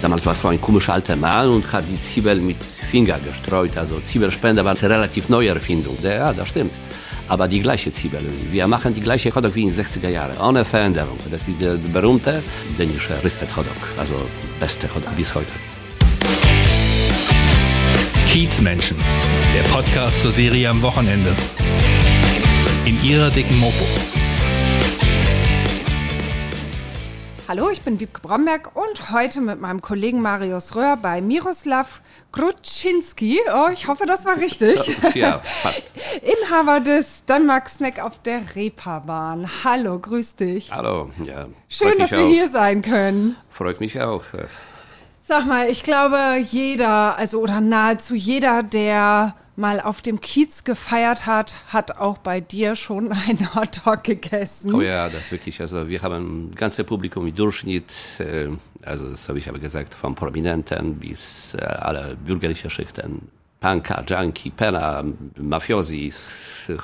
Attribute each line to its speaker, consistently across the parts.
Speaker 1: Damals war es so ein komischer alter Mann und hat die Zwiebel mit Finger gestreut. Also Zwiebelspender war eine relativ neue Erfindung. Ja, das stimmt. Aber die gleiche Zwiebel. Wir machen die gleiche Hotdog wie in den 60er Jahren, ohne Veränderung. Das ist der berühmte dänische Ristet Hotdog. Also beste Hotdog bis heute.
Speaker 2: Kiezmenschen, der Podcast zur Serie am Wochenende. In ihrer dicken Mopo.
Speaker 3: Hallo, ich bin Wiebke Bromberg und heute mit meinem Kollegen Marius Röhr bei Miroslav Grutschinski. Oh, ich hoffe, das war richtig.
Speaker 1: Ja, fast.
Speaker 3: Inhaber des Danmark Snack auf der Reeperbahn. Hallo, grüß dich.
Speaker 1: Hallo, ja.
Speaker 3: Schön, dass wir
Speaker 1: auch.
Speaker 3: hier sein können.
Speaker 1: Freut mich auch.
Speaker 3: Sag mal, ich glaube, jeder, also oder nahezu jeder, der mal auf dem Kiez gefeiert hat, hat auch bei dir schon einen Hotdog gegessen.
Speaker 1: Oh ja, das wirklich. Also wir haben ein ganzes Publikum im Durchschnitt, äh, also das habe ich aber gesagt, von Prominenten bis äh, alle bürgerliche Schichten. Punker, Junkie, Penner, Mafiosis,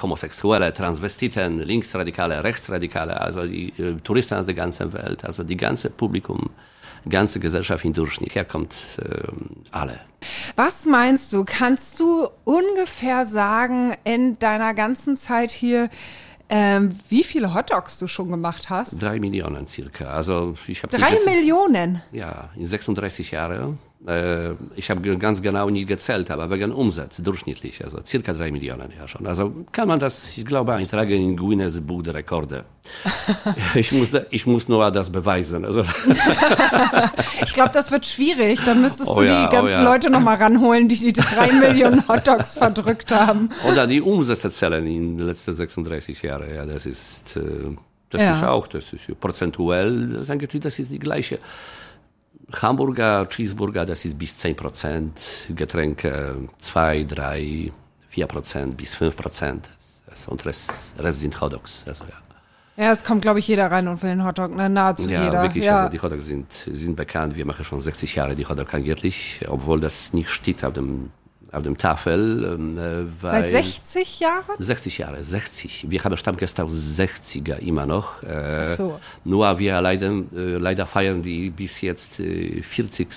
Speaker 1: Homosexuelle, Transvestiten, Linksradikale, Rechtsradikale, also die äh, Touristen aus der ganzen Welt, also die ganze Publikum, ganze Gesellschaft im Durchschnitt, herkommt äh, alle.
Speaker 3: Was meinst du? Kannst du ungefähr sagen, in deiner ganzen Zeit hier, ähm, wie viele Hotdogs du schon gemacht hast?
Speaker 1: Drei Millionen circa. Also ich habe
Speaker 3: Drei Millionen.
Speaker 1: Ja, in 36 Jahren. Äh, ich habe ganz genau nicht gezählt, aber wegen Umsatz durchschnittlich, also circa drei Millionen ja schon. Also kann man das, ich glaube, eintragen in Guinness Buch der Rekorde. ich, muss, ich muss nur das beweisen. Also,
Speaker 3: Ich glaube, das wird schwierig. Dann müsstest
Speaker 1: Oh
Speaker 3: du
Speaker 1: ja,
Speaker 3: die
Speaker 1: oh
Speaker 3: ganzen
Speaker 1: ja.
Speaker 3: Leute nochmal ranholen, die die drei Millionen Hotdogs verdrückt haben.
Speaker 1: oder die Umsätze zählen in den letzten 36 Jahren. Ja, das ist, äh, das
Speaker 3: Ja.
Speaker 1: ist auch, das ist prozentuell, das ist die gleiche. Hamburger, Cheeseburger, das ist bis 10 Prozent, Getränke 2, 3, 4 Prozent bis 5 Prozent. Und Rest, Rest sind Hotdogs. Also, ja.
Speaker 3: Ja, es kommt, glaube ich, jeder rein und will einen Hotdog, ne? Nahezu
Speaker 1: Ja,
Speaker 3: jeder.
Speaker 1: wirklich,
Speaker 3: ja.
Speaker 1: also die Hotdogs sind, sind bekannt. Wir machen schon 60 Jahre die Hotdog angeblich, obwohl das nicht steht auf dem, auf dem Tafel. ähm, äh,
Speaker 3: Seit 60 Jahren?
Speaker 1: 60 Jahre, 60. Wir haben Stammgäste aus 60er immer noch. Äh,
Speaker 3: so.
Speaker 1: Nur wir leider, äh, leider feiern die bis jetzt äh, 40.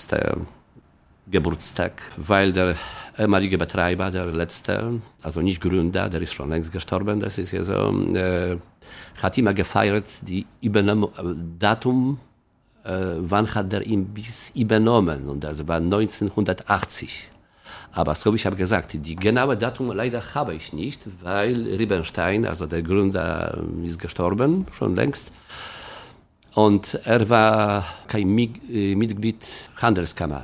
Speaker 1: Geburtstag, weil der ehemalige Betreiber, der letzte, also nicht Gründer, der ist schon längst gestorben, das ist ja so, äh, hat immer gefeiert, die Übernahme, äh, Datum, äh, wann hat er ihn bis übernommen und das war 1980. Aber so wie ich habe gesagt, die genaue Datum leider habe ich nicht, weil Riebenstein, also der Gründer, ist gestorben, schon längst. Und er war kein äh, Mitglied Handelskammer.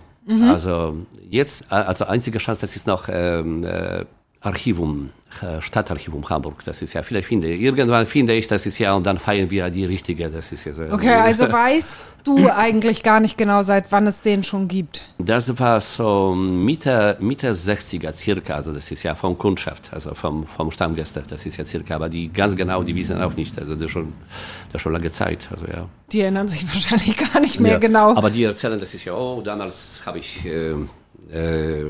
Speaker 1: Also jetzt, äh, also einzige Chance, das ist noch ähm, äh, Archivum, äh, Stadtarchivum Hamburg. Das ist ja, vielleicht finde ich, irgendwann finde ich, das ist ja, und dann feiern wir die richtige, das ist ja so.
Speaker 3: Okay, also weißt du eigentlich gar nicht genau, seit wann es den schon gibt.
Speaker 1: Das war so Mitte, Mitte 60er circa, also das ist ja vom Kundschaft, also vom, vom Stammgäste, das ist ja circa, aber die ganz genau, die wissen auch nicht, also das ist schon, das schon lange Zeit, also ja.
Speaker 3: Die erinnern sich wahrscheinlich gar nicht mehr
Speaker 1: ja.
Speaker 3: genau.
Speaker 1: Aber die erzählen, das ist ja, oh, damals habe ich, äh, äh,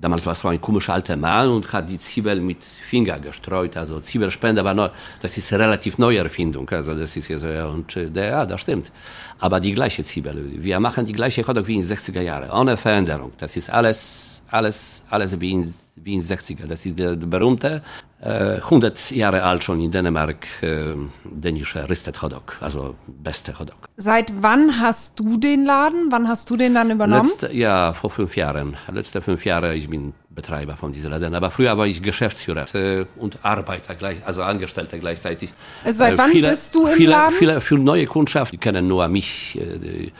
Speaker 1: damals war es so ein komischer alter Mann und hat die Zwiebel mit Finger gestreut, also Zwiebelspender war neu, das ist eine relativ neue Erfindung, also das ist ja so, ja, und äh, der, ja, das stimmt. Aber die gleiche Zwiebel, wir machen die gleiche Hotdog wie in den 60er Jahren, ohne Veränderung, das ist alles, alles, alles wie in, wie in den 60er, das ist der berühmte, 100 Jahre alt schon in Dänemark, äh, dänische Ristet Hotdog, also beste Hotdog.
Speaker 3: Seit wann hast du den Laden? Wann hast du den dann übernommen?
Speaker 1: Letzte, ja, vor fünf Jahren. Letzte fünf Jahre, ich bin Betreiber von dieser Laden. Aber früher war ich Geschäftsführer äh, und Arbeiter gleich, also Angestellter gleichzeitig.
Speaker 3: Also seit
Speaker 1: Äh,
Speaker 3: wann
Speaker 1: viele,
Speaker 3: bist du im
Speaker 1: viele,
Speaker 3: Laden?
Speaker 1: Viele, für neue Kundschaft, die kennen nur mich. Äh,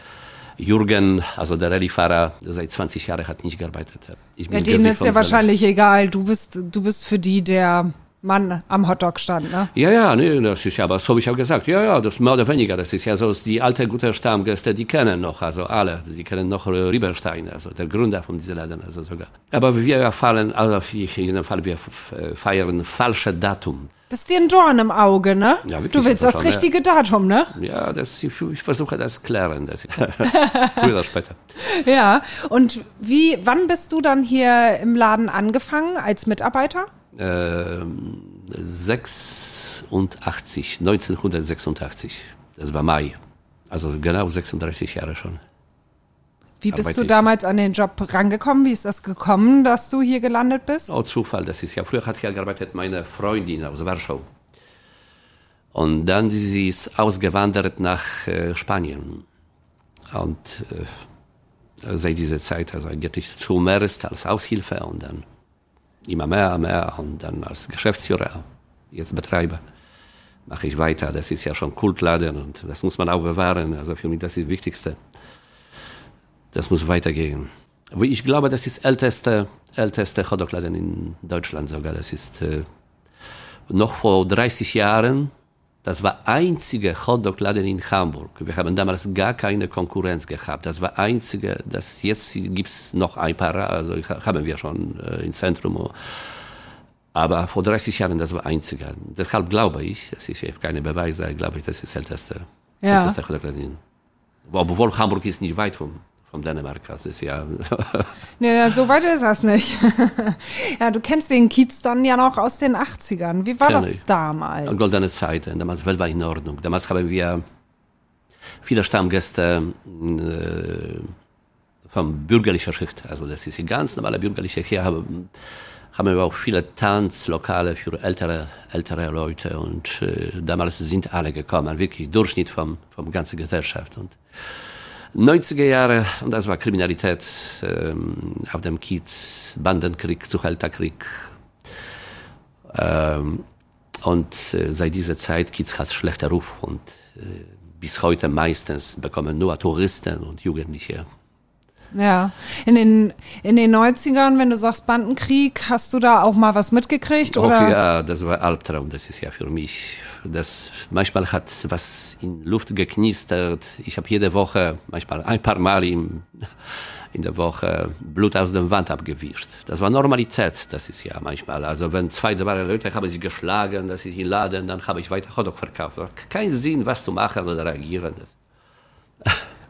Speaker 1: Jürgen, also der Rallyefahrer, seit 20 Jahren hat nicht gearbeitet. Ich bin
Speaker 3: denen
Speaker 1: Gesicht
Speaker 3: ist ja wahrscheinlich egal. Du bist, du bist für die der Mann am Hotdog stand, ne?
Speaker 1: Ja, ja, nee, das ist ja, aber so habe ich auch gesagt. Ja, ja, das mehr oder weniger, das ist ja so, die alte gute Stammgäste, die kennen noch, also alle, die kennen noch äh, Rieberstein, also der Gründer von diesem Laden, also sogar. Aber wir fallen, also in jedem Fall, wir feiern falsche Datum.
Speaker 3: Das ist dir ein Dorn im Auge, ne?
Speaker 1: Ja, wirklich,
Speaker 3: du willst
Speaker 1: das
Speaker 3: das
Speaker 1: schon,
Speaker 3: richtige Datum, ne?
Speaker 1: Ja, das, ich, ich versuche das klären, das, früher oder später.
Speaker 3: Ja. Und wie, wann bist du dann hier im Laden angefangen als Mitarbeiter?
Speaker 1: Ähm, 86, 1986, das war Mai, also genau 36 Jahre schon.
Speaker 3: Wie bist du damals an den Job rangekommen? Wie ist das gekommen, dass du hier gelandet bist?
Speaker 1: Oh, Zufall, das ist ja. Früher hat hier gearbeitet meine Freundin aus Warschau. Und dann sie ist ausgewandert nach äh, Spanien. Und äh, seit dieser Zeit, also eigentlich zuerst als Aushilfe und dann immer mehr, mehr und dann als Geschäftsführer, jetzt Betreiber, mache ich weiter. Das ist ja schon Kultladen und das muss man auch bewahren. Also für mich das ist das Wichtigste. Das muss weitergehen. Aber ich glaube, das ist älteste, älteste Hotdog-Laden in Deutschland sogar. Das ist äh, noch vor 30 Jahren. Das war einzige Hotdog-Laden in Hamburg. Wir haben damals gar keine Konkurrenz gehabt. Das war einzige, das jetzt gibt's noch ein paar, also haben wir schon äh, im Zentrum. Aber vor 30 Jahren, das war einzige. Deshalb glaube ich, das ist keine Beweise, glaube ich, das ist älteste,
Speaker 3: Ja.
Speaker 1: älteste Hotdog-Laden. Obwohl Hamburg ist nicht weit vom, vom Dänemark. Das ist ja,
Speaker 3: Nee, so weit ist das nicht. ja, du kennst den Kiez dann ja noch aus den 80ern. Wie war
Speaker 1: Kenn
Speaker 3: das
Speaker 1: ich.
Speaker 3: damals?
Speaker 1: Goldene Zeit. Damals Welt war in Ordnung. Damals haben wir viele Stammgäste äh, von bürgerlicher Schicht. Also das ist die ganz normale bürgerliche. Hier haben, haben wir auch viele Tanzlokale für ältere, ältere Leute. Und äh, damals sind alle gekommen. Wirklich Durchschnitt vom, vom ganzen Gesellschaft. Und 90er Jahre, und das war Kriminalität ähm, auf dem Kiez, Bandenkrieg, Zuhälterkrieg. Ähm, und äh, seit dieser Zeit Kiez hat schlechter Ruf und äh, bis heute meistens bekommen nur Touristen und Jugendliche.
Speaker 3: Ja, in den, in den 90ern, wenn du sagst Bandenkrieg, hast du da auch mal was mitgekriegt? Oder?
Speaker 1: ja, das war Albtraum, das ist ja für mich. Das, manchmal hat was in Luft geknistert. Ich habe jede Woche, manchmal ein paar Mal im, in der Woche Blut aus der Wand abgewischt. Das war Normalität, das ist ja manchmal. Also wenn zwei, drei Leute haben sich geschlagen, das ist im Laden, dann habe ich weiter Hotdog verkauft. Kein Sinn, was zu machen oder reagieren. Das,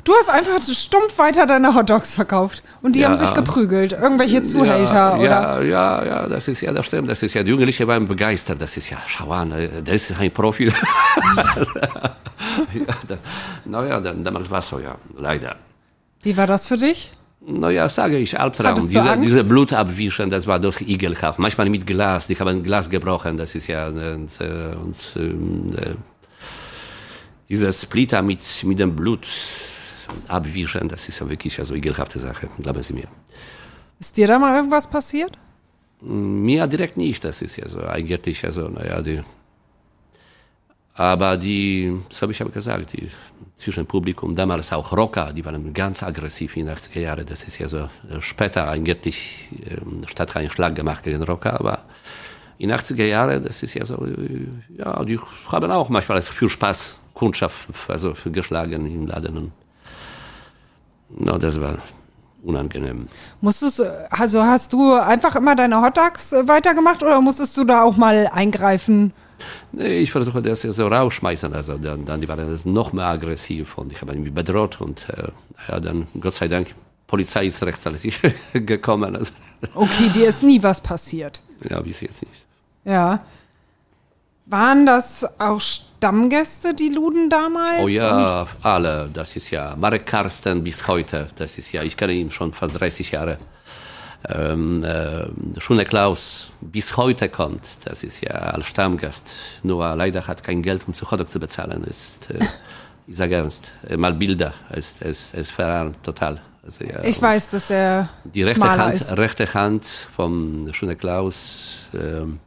Speaker 3: Du hast einfach stumpf weiter deine Hotdogs verkauft und die
Speaker 1: Ja.
Speaker 3: haben sich geprügelt. Irgendwelche Zuhälter
Speaker 1: ja,
Speaker 3: oder?
Speaker 1: Ja, ja, ja, das ist ja, das stimmt. Das ist ja, die Jugendlichen waren begeistert. Das ist ja, schau an, äh, der ist ein Profi. ja, dann, naja, dann, damals war es so, ja, leider.
Speaker 3: Wie war das für dich?
Speaker 1: Naja, sage ich, Albtraum. Diese,
Speaker 3: Angst?
Speaker 1: diese Blut abwischen, das war doch ekelhaft. Manchmal mit Glas, die haben Glas gebrochen, das ist ja, und, äh, und ähm, äh, dieser Splitter mit, mit dem Blut abwischen, das ist ja wirklich also ekelhafte Sache, glauben Sie mir.
Speaker 3: Ist dir da mal irgendwas passiert?
Speaker 1: Mir direkt nicht, das ist ja so eigentlich, also, naja, die. Aber die, so habe ich aber gesagt, die zwischen Publikum, damals auch Rocker, die waren ganz aggressiv in den 80er Jahren. Das ist ja so äh, später eigentlich ähm, statt einen Schlag gemacht gegen Rocker, aber in den 80er Jahren, das ist ja so, äh, ja, die haben auch manchmal für Spaß Kundschaft, also für geschlagen im Laden. No, das war unangenehm.
Speaker 3: Musstest, also hast du einfach immer deine Hotdogs äh, weitergemacht oder musstest du da auch mal eingreifen?
Speaker 1: Nee, ich versuche das ja so rausschmeißen, also dann, dann die waren das noch mehr aggressiv und ich habe ihn bedroht und äh, ja, dann Gott sei Dank, Polizei ist rechtzeitig gekommen, also
Speaker 3: Okay, dir ist nie was passiert.
Speaker 1: ja, bis jetzt nicht.
Speaker 3: Ja. Waren das auch Stammgäste, die Luden damals?
Speaker 1: Oh ja, alle, das ist ja Marek Karsten bis heute, das ist ja, ich kenne ihn schon fast 30 Jahre. Ähm, äh, Schune Klaus bis heute kommt, das ist ja als Stammgast, nur leider hat kein Geld, um zu Hotdog zu bezahlen, ist, äh, ich sage ernst, äh, mal Bilder, er ist, er ist, er ist verarmt, total. Also, ja,
Speaker 3: Ich weiß, dass er
Speaker 1: Die rechte
Speaker 3: Maler
Speaker 1: Hand,
Speaker 3: ist.
Speaker 1: rechte Hand vom Schöne Klaus, ähm,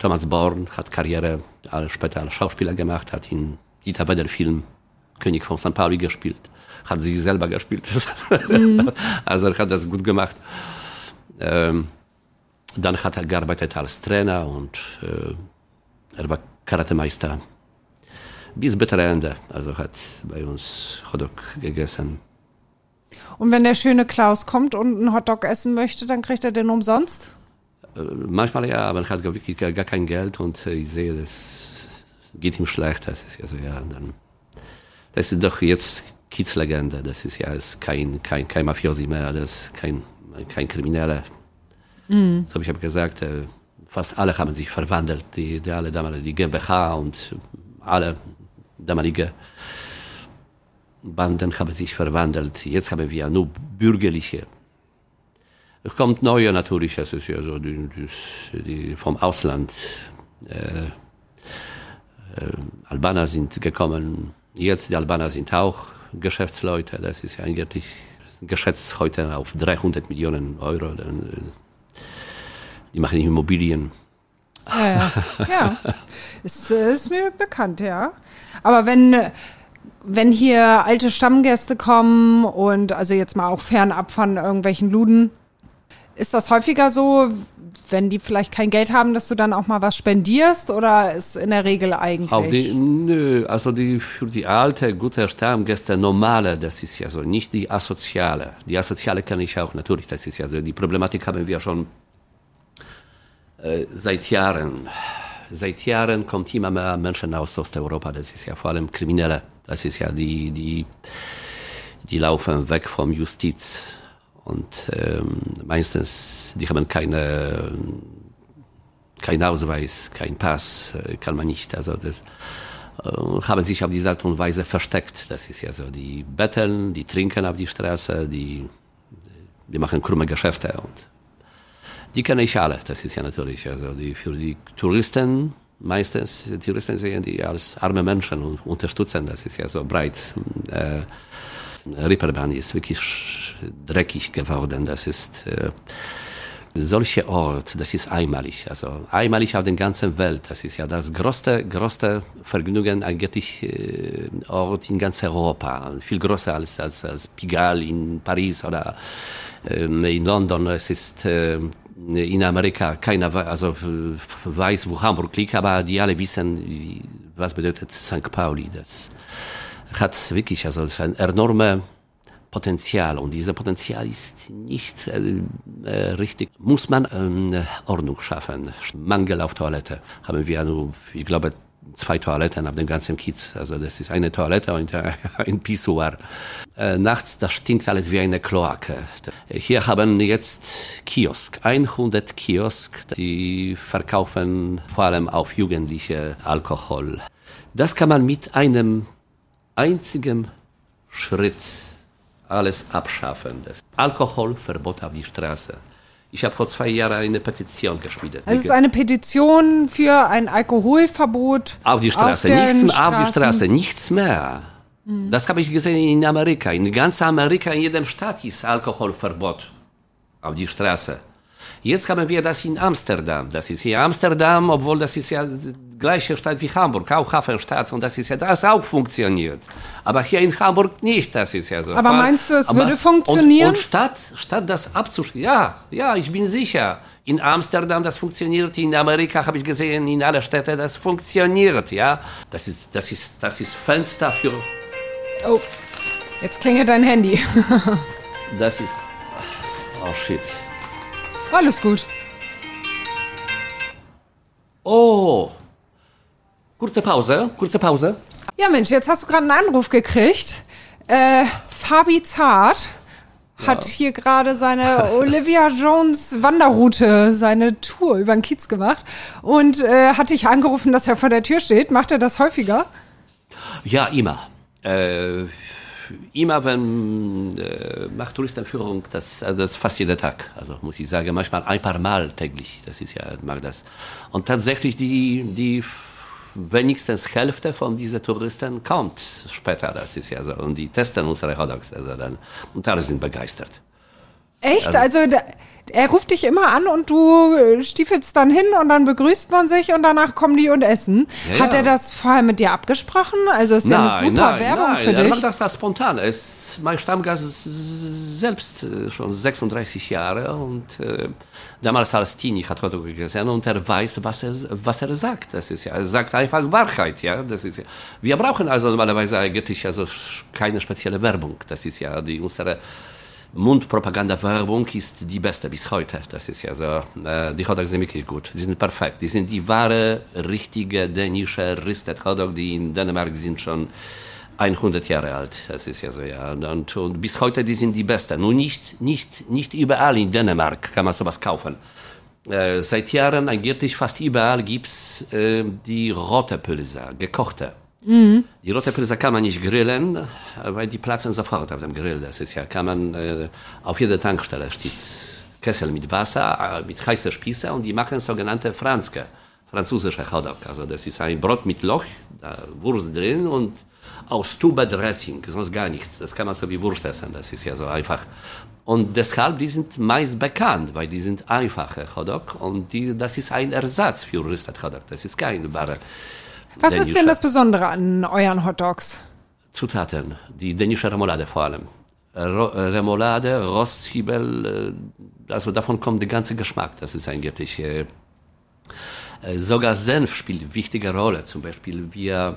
Speaker 1: Thomas Born hat Karriere als, später als Schauspieler gemacht, hat in Dieter Wedder Film König von St. Pauli gespielt, hat sich selber gespielt.
Speaker 3: Mhm.
Speaker 1: also er hat das gut gemacht. Ähm, dann hat er gearbeitet als Trainer und äh, er war Karatemeister. Bis bittere Ende. Also hat bei uns Hotdog gegessen.
Speaker 3: Und wenn der schöne Klaus kommt und einen Hotdog essen möchte, dann kriegt er den umsonst?
Speaker 1: Manchmal ja, aber er hat gar- wirklich gar, gar kein Geld und äh, ich sehe, das geht ihm schlecht. Das ist ja so, ja, dann, das ist doch jetzt Kids-Legende. Das ist ja ist kein, kein, kein Mafiosi mehr, das ist kein, kein Krimineller. So habe ich aber gesagt, äh, fast alle haben sich verwandelt. Die, die alle damalige, die GmbH und alle damalige Banden haben sich verwandelt. Jetzt haben wir nur bürgerliche. Es kommt neue natürlich, es ist ja so die, die vom Ausland. Äh, äh, Albaner sind gekommen. Jetzt die Albaner sind auch Geschäftsleute. Das ist ja eigentlich geschätzt heute auf 300 Millionen Euro. Die machen Immobilien.
Speaker 3: Ja, ja. ja. Ist, ist mir bekannt, ja. Aber wenn, wenn hier alte Stammgäste kommen und also jetzt mal auch fernab von irgendwelchen Luden, ist das häufiger so, wenn die vielleicht kein Geld haben, dass du dann auch mal was spendierst oder ist in der Regel eigentlich? Auch
Speaker 1: die, nö, also die, für die alte, gute Stammgäste, normale, das ist ja so, nicht die asoziale. Die asoziale kann ich auch, natürlich, das ist ja so, die Problematik haben wir schon äh, seit Jahren. Seit Jahren kommt immer mehr Menschen aus Osteuropa, das ist ja vor allem Kriminelle, das ist ja die, die, die laufen weg vom Justiz und ähm, meistens, die haben keine, kein Ausweis, kein Pass, äh, kann man nicht. Also das äh, haben sich auf diese Art und Weise versteckt. Das ist ja so. Die betteln, die trinken auf die Straße, die, die machen krumme Geschäfte und die kenne ich alle. Das ist ja natürlich, also die, für die Touristen meistens, Touristen sehen die als arme Menschen und unterstützen. Das ist ja so breit. Äh, Reeperbahn ist wirklich dreckig geworden. Das ist äh, solche Ort, das ist einmalig, also einmalig auf der ganzen Welt. Das ist ja das größte, größte Vergnügen eigentlich äh, Ort in ganz Europa, viel größer als als, als Pigalle in Paris oder äh, in London. Es ist äh, in Amerika keiner, also weiß, wo Hamburg liegt, aber die alle wissen, was bedeutet St. Pauli. Das hat wirklich also ein enorme Potenzial und dieses Potenzial ist nicht äh, äh, richtig. Muss man ähm, Ordnung schaffen. Mangel auf Toilette haben wir nur, ich glaube, zwei Toiletten auf dem ganzen Kiez. Also das ist eine Toilette und ein Pissoir. Äh, nachts, das stinkt alles wie eine Kloake. Hier haben jetzt Kiosk, 100 Kiosk, die verkaufen vor allem auf Jugendliche Alkohol. Das kann man mit einem einzigen Schritt alles abschaffen. Das Alkoholverbot auf die Straße. Ich habe vor zwei Jahren eine Petition geschmiedet.
Speaker 3: Also es ist eine Petition für ein Alkoholverbot
Speaker 1: auf die Straße. Auf nichts mehr auf die Straße, nichts mehr. Mhm. Das habe ich gesehen in Amerika. In ganz Amerika, in jedem Stadt ist Alkoholverbot auf die Straße. Jetzt haben wir das in Amsterdam. Das ist hier Amsterdam, obwohl das ist ja gleiche Stadt wie Hamburg, auch Hafenstadt und das ist ja das auch funktioniert. Aber hier in Hamburg nicht, das ist ja so.
Speaker 3: Aber meinst du, es Aber würde funktionieren?
Speaker 1: Und, und statt, statt das abzuschließen, ja, ja, ich bin sicher. In Amsterdam das funktioniert, in Amerika habe ich gesehen, in alle Städte das funktioniert, ja. Das ist, das ist, das ist Fenster für.
Speaker 3: Oh, jetzt klingelt dein Handy.
Speaker 1: das ist. Oh shit.
Speaker 3: Alles gut.
Speaker 1: Oh. Kurze Pause, kurze Pause.
Speaker 3: Ja, Mensch, jetzt hast du gerade einen Anruf gekriegt. Äh, Fabi Zart hat ja. hier gerade seine Olivia Jones Wanderroute, seine Tour über den Kiez gemacht und äh, hat dich angerufen, dass er vor der Tür steht. Macht er das häufiger?
Speaker 1: Ja, immer. Äh, immer wenn äh, macht Touristenführung, das, also das fast jeden Tag. Also muss ich sagen, manchmal ein paar Mal täglich. Das ist ja, mag das. Und tatsächlich die, die wenigstens Hälfte von diesen Touristen kommt später. Das ist ja so. Und die testen unsere Hotdogs. Also dann, und alle sind begeistert.
Speaker 3: Echt? Also, also er ruft dich immer an und du äh, stiefelst dann hin und dann begrüßt man sich und danach kommen die und essen. Ja, Hat er das vorher mit dir abgesprochen? Also ist ja eine super nein, Werbung nein, für dich. Er
Speaker 1: macht das, das spontan. Ist mein Stammgast selbst äh, schon 36 Jahre und äh, damals als Teenie hat Hotdog gegessen und er weiß, was er, was er sagt. Das ist ja, er sagt einfach Wahrheit, ja. Das ist ja. Wir brauchen also normalerweise eigentlich also keine spezielle Werbung. Das ist ja die unsere Mundpropaganda-Werbung ist die beste bis heute. Das ist ja so, äh, die Hotdogs sind wirklich gut. Die sind perfekt. Die sind die wahre, richtige dänische Ristet Hotdog, die in Dänemark sind schon 100 Jahre alt. Das ist ja so, ja. Und, und bis heute, die sind die besten. Nur nicht, nicht, nicht überall in Dänemark kann man sowas kaufen. Äh, seit Jahren eigentlich fast überall gibt's äh, die rote Pülse, gekochte. Mhm. Die rote Pilze kann man nicht grillen, weil die platzen sofort auf dem Grill. Das ist ja, kann man, äh, auf jeder Tankstelle steht Kessel mit Wasser, äh, mit heißer Spieße und die machen sogenannte Franzke, französische Hotdog. Also das ist ein Brot mit Loch, da Wurst drin und aus Tuba Dressing, sonst gar nichts. Das kann man so wie Wurst essen, das ist ja so einfach. Und deshalb, die sind meist bekannt, weil die sind einfache Hotdog und die, das ist ein Ersatz für Röstet Hotdog. Das ist kein wahre
Speaker 3: Was ist denn das Besondere an euren Hotdogs?
Speaker 1: Zutaten, die dänische Remoulade vor allem. Ro Remoulade, Rostzwiebel, also davon kommt der ganze Geschmack. Das ist eigentlich, äh, sogar Senf spielt eine wichtige Rolle. Zum Beispiel, wir,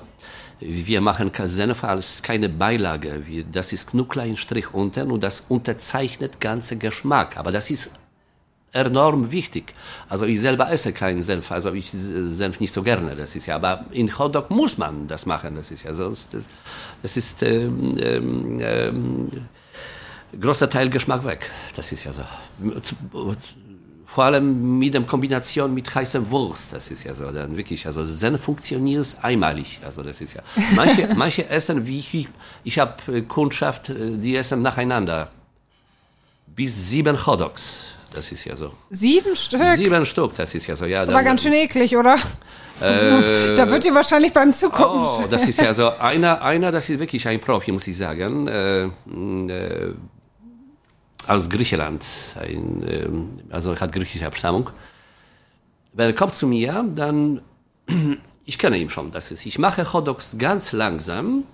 Speaker 1: wir machen Senf als keine Beilage. Wir, das ist nur klein Strich unten und das unterzeichnet ganze Geschmack. Aber das ist enorm wichtig. Also ich selber esse keinen Senf, also ich Senf nicht so gerne, das ist ja, aber in Hotdog muss man das machen, das ist ja sonst, das, das ist ähm, ähm, großer Teil Geschmack weg, das ist ja so. Vor allem mit der Kombination mit heißer Wurst, das ist ja so, dann wirklich, also Senf funktioniert einmalig, also das ist ja. Manche, manche essen, wie ich, ich habe Kundschaft, die essen nacheinander bis sieben Hotdogs das ist ja so.
Speaker 3: Sieben Stück?
Speaker 1: Sieben Stück, das ist ja so. Ja,
Speaker 3: das war ganz schön eklig, oder? Äh, da wird ihr wahrscheinlich beim Zugucken.
Speaker 1: Oh, das ist ja so. Einer, einer, das ist wirklich ein Profi, muss ich sagen. Äh, äh, aus Griechenland. Ein, äh, also hat griechische Abstammung. Wenn er kommt zu mir, dann, ich kenne ihn schon, das ist, ich mache Hotdogs ganz langsam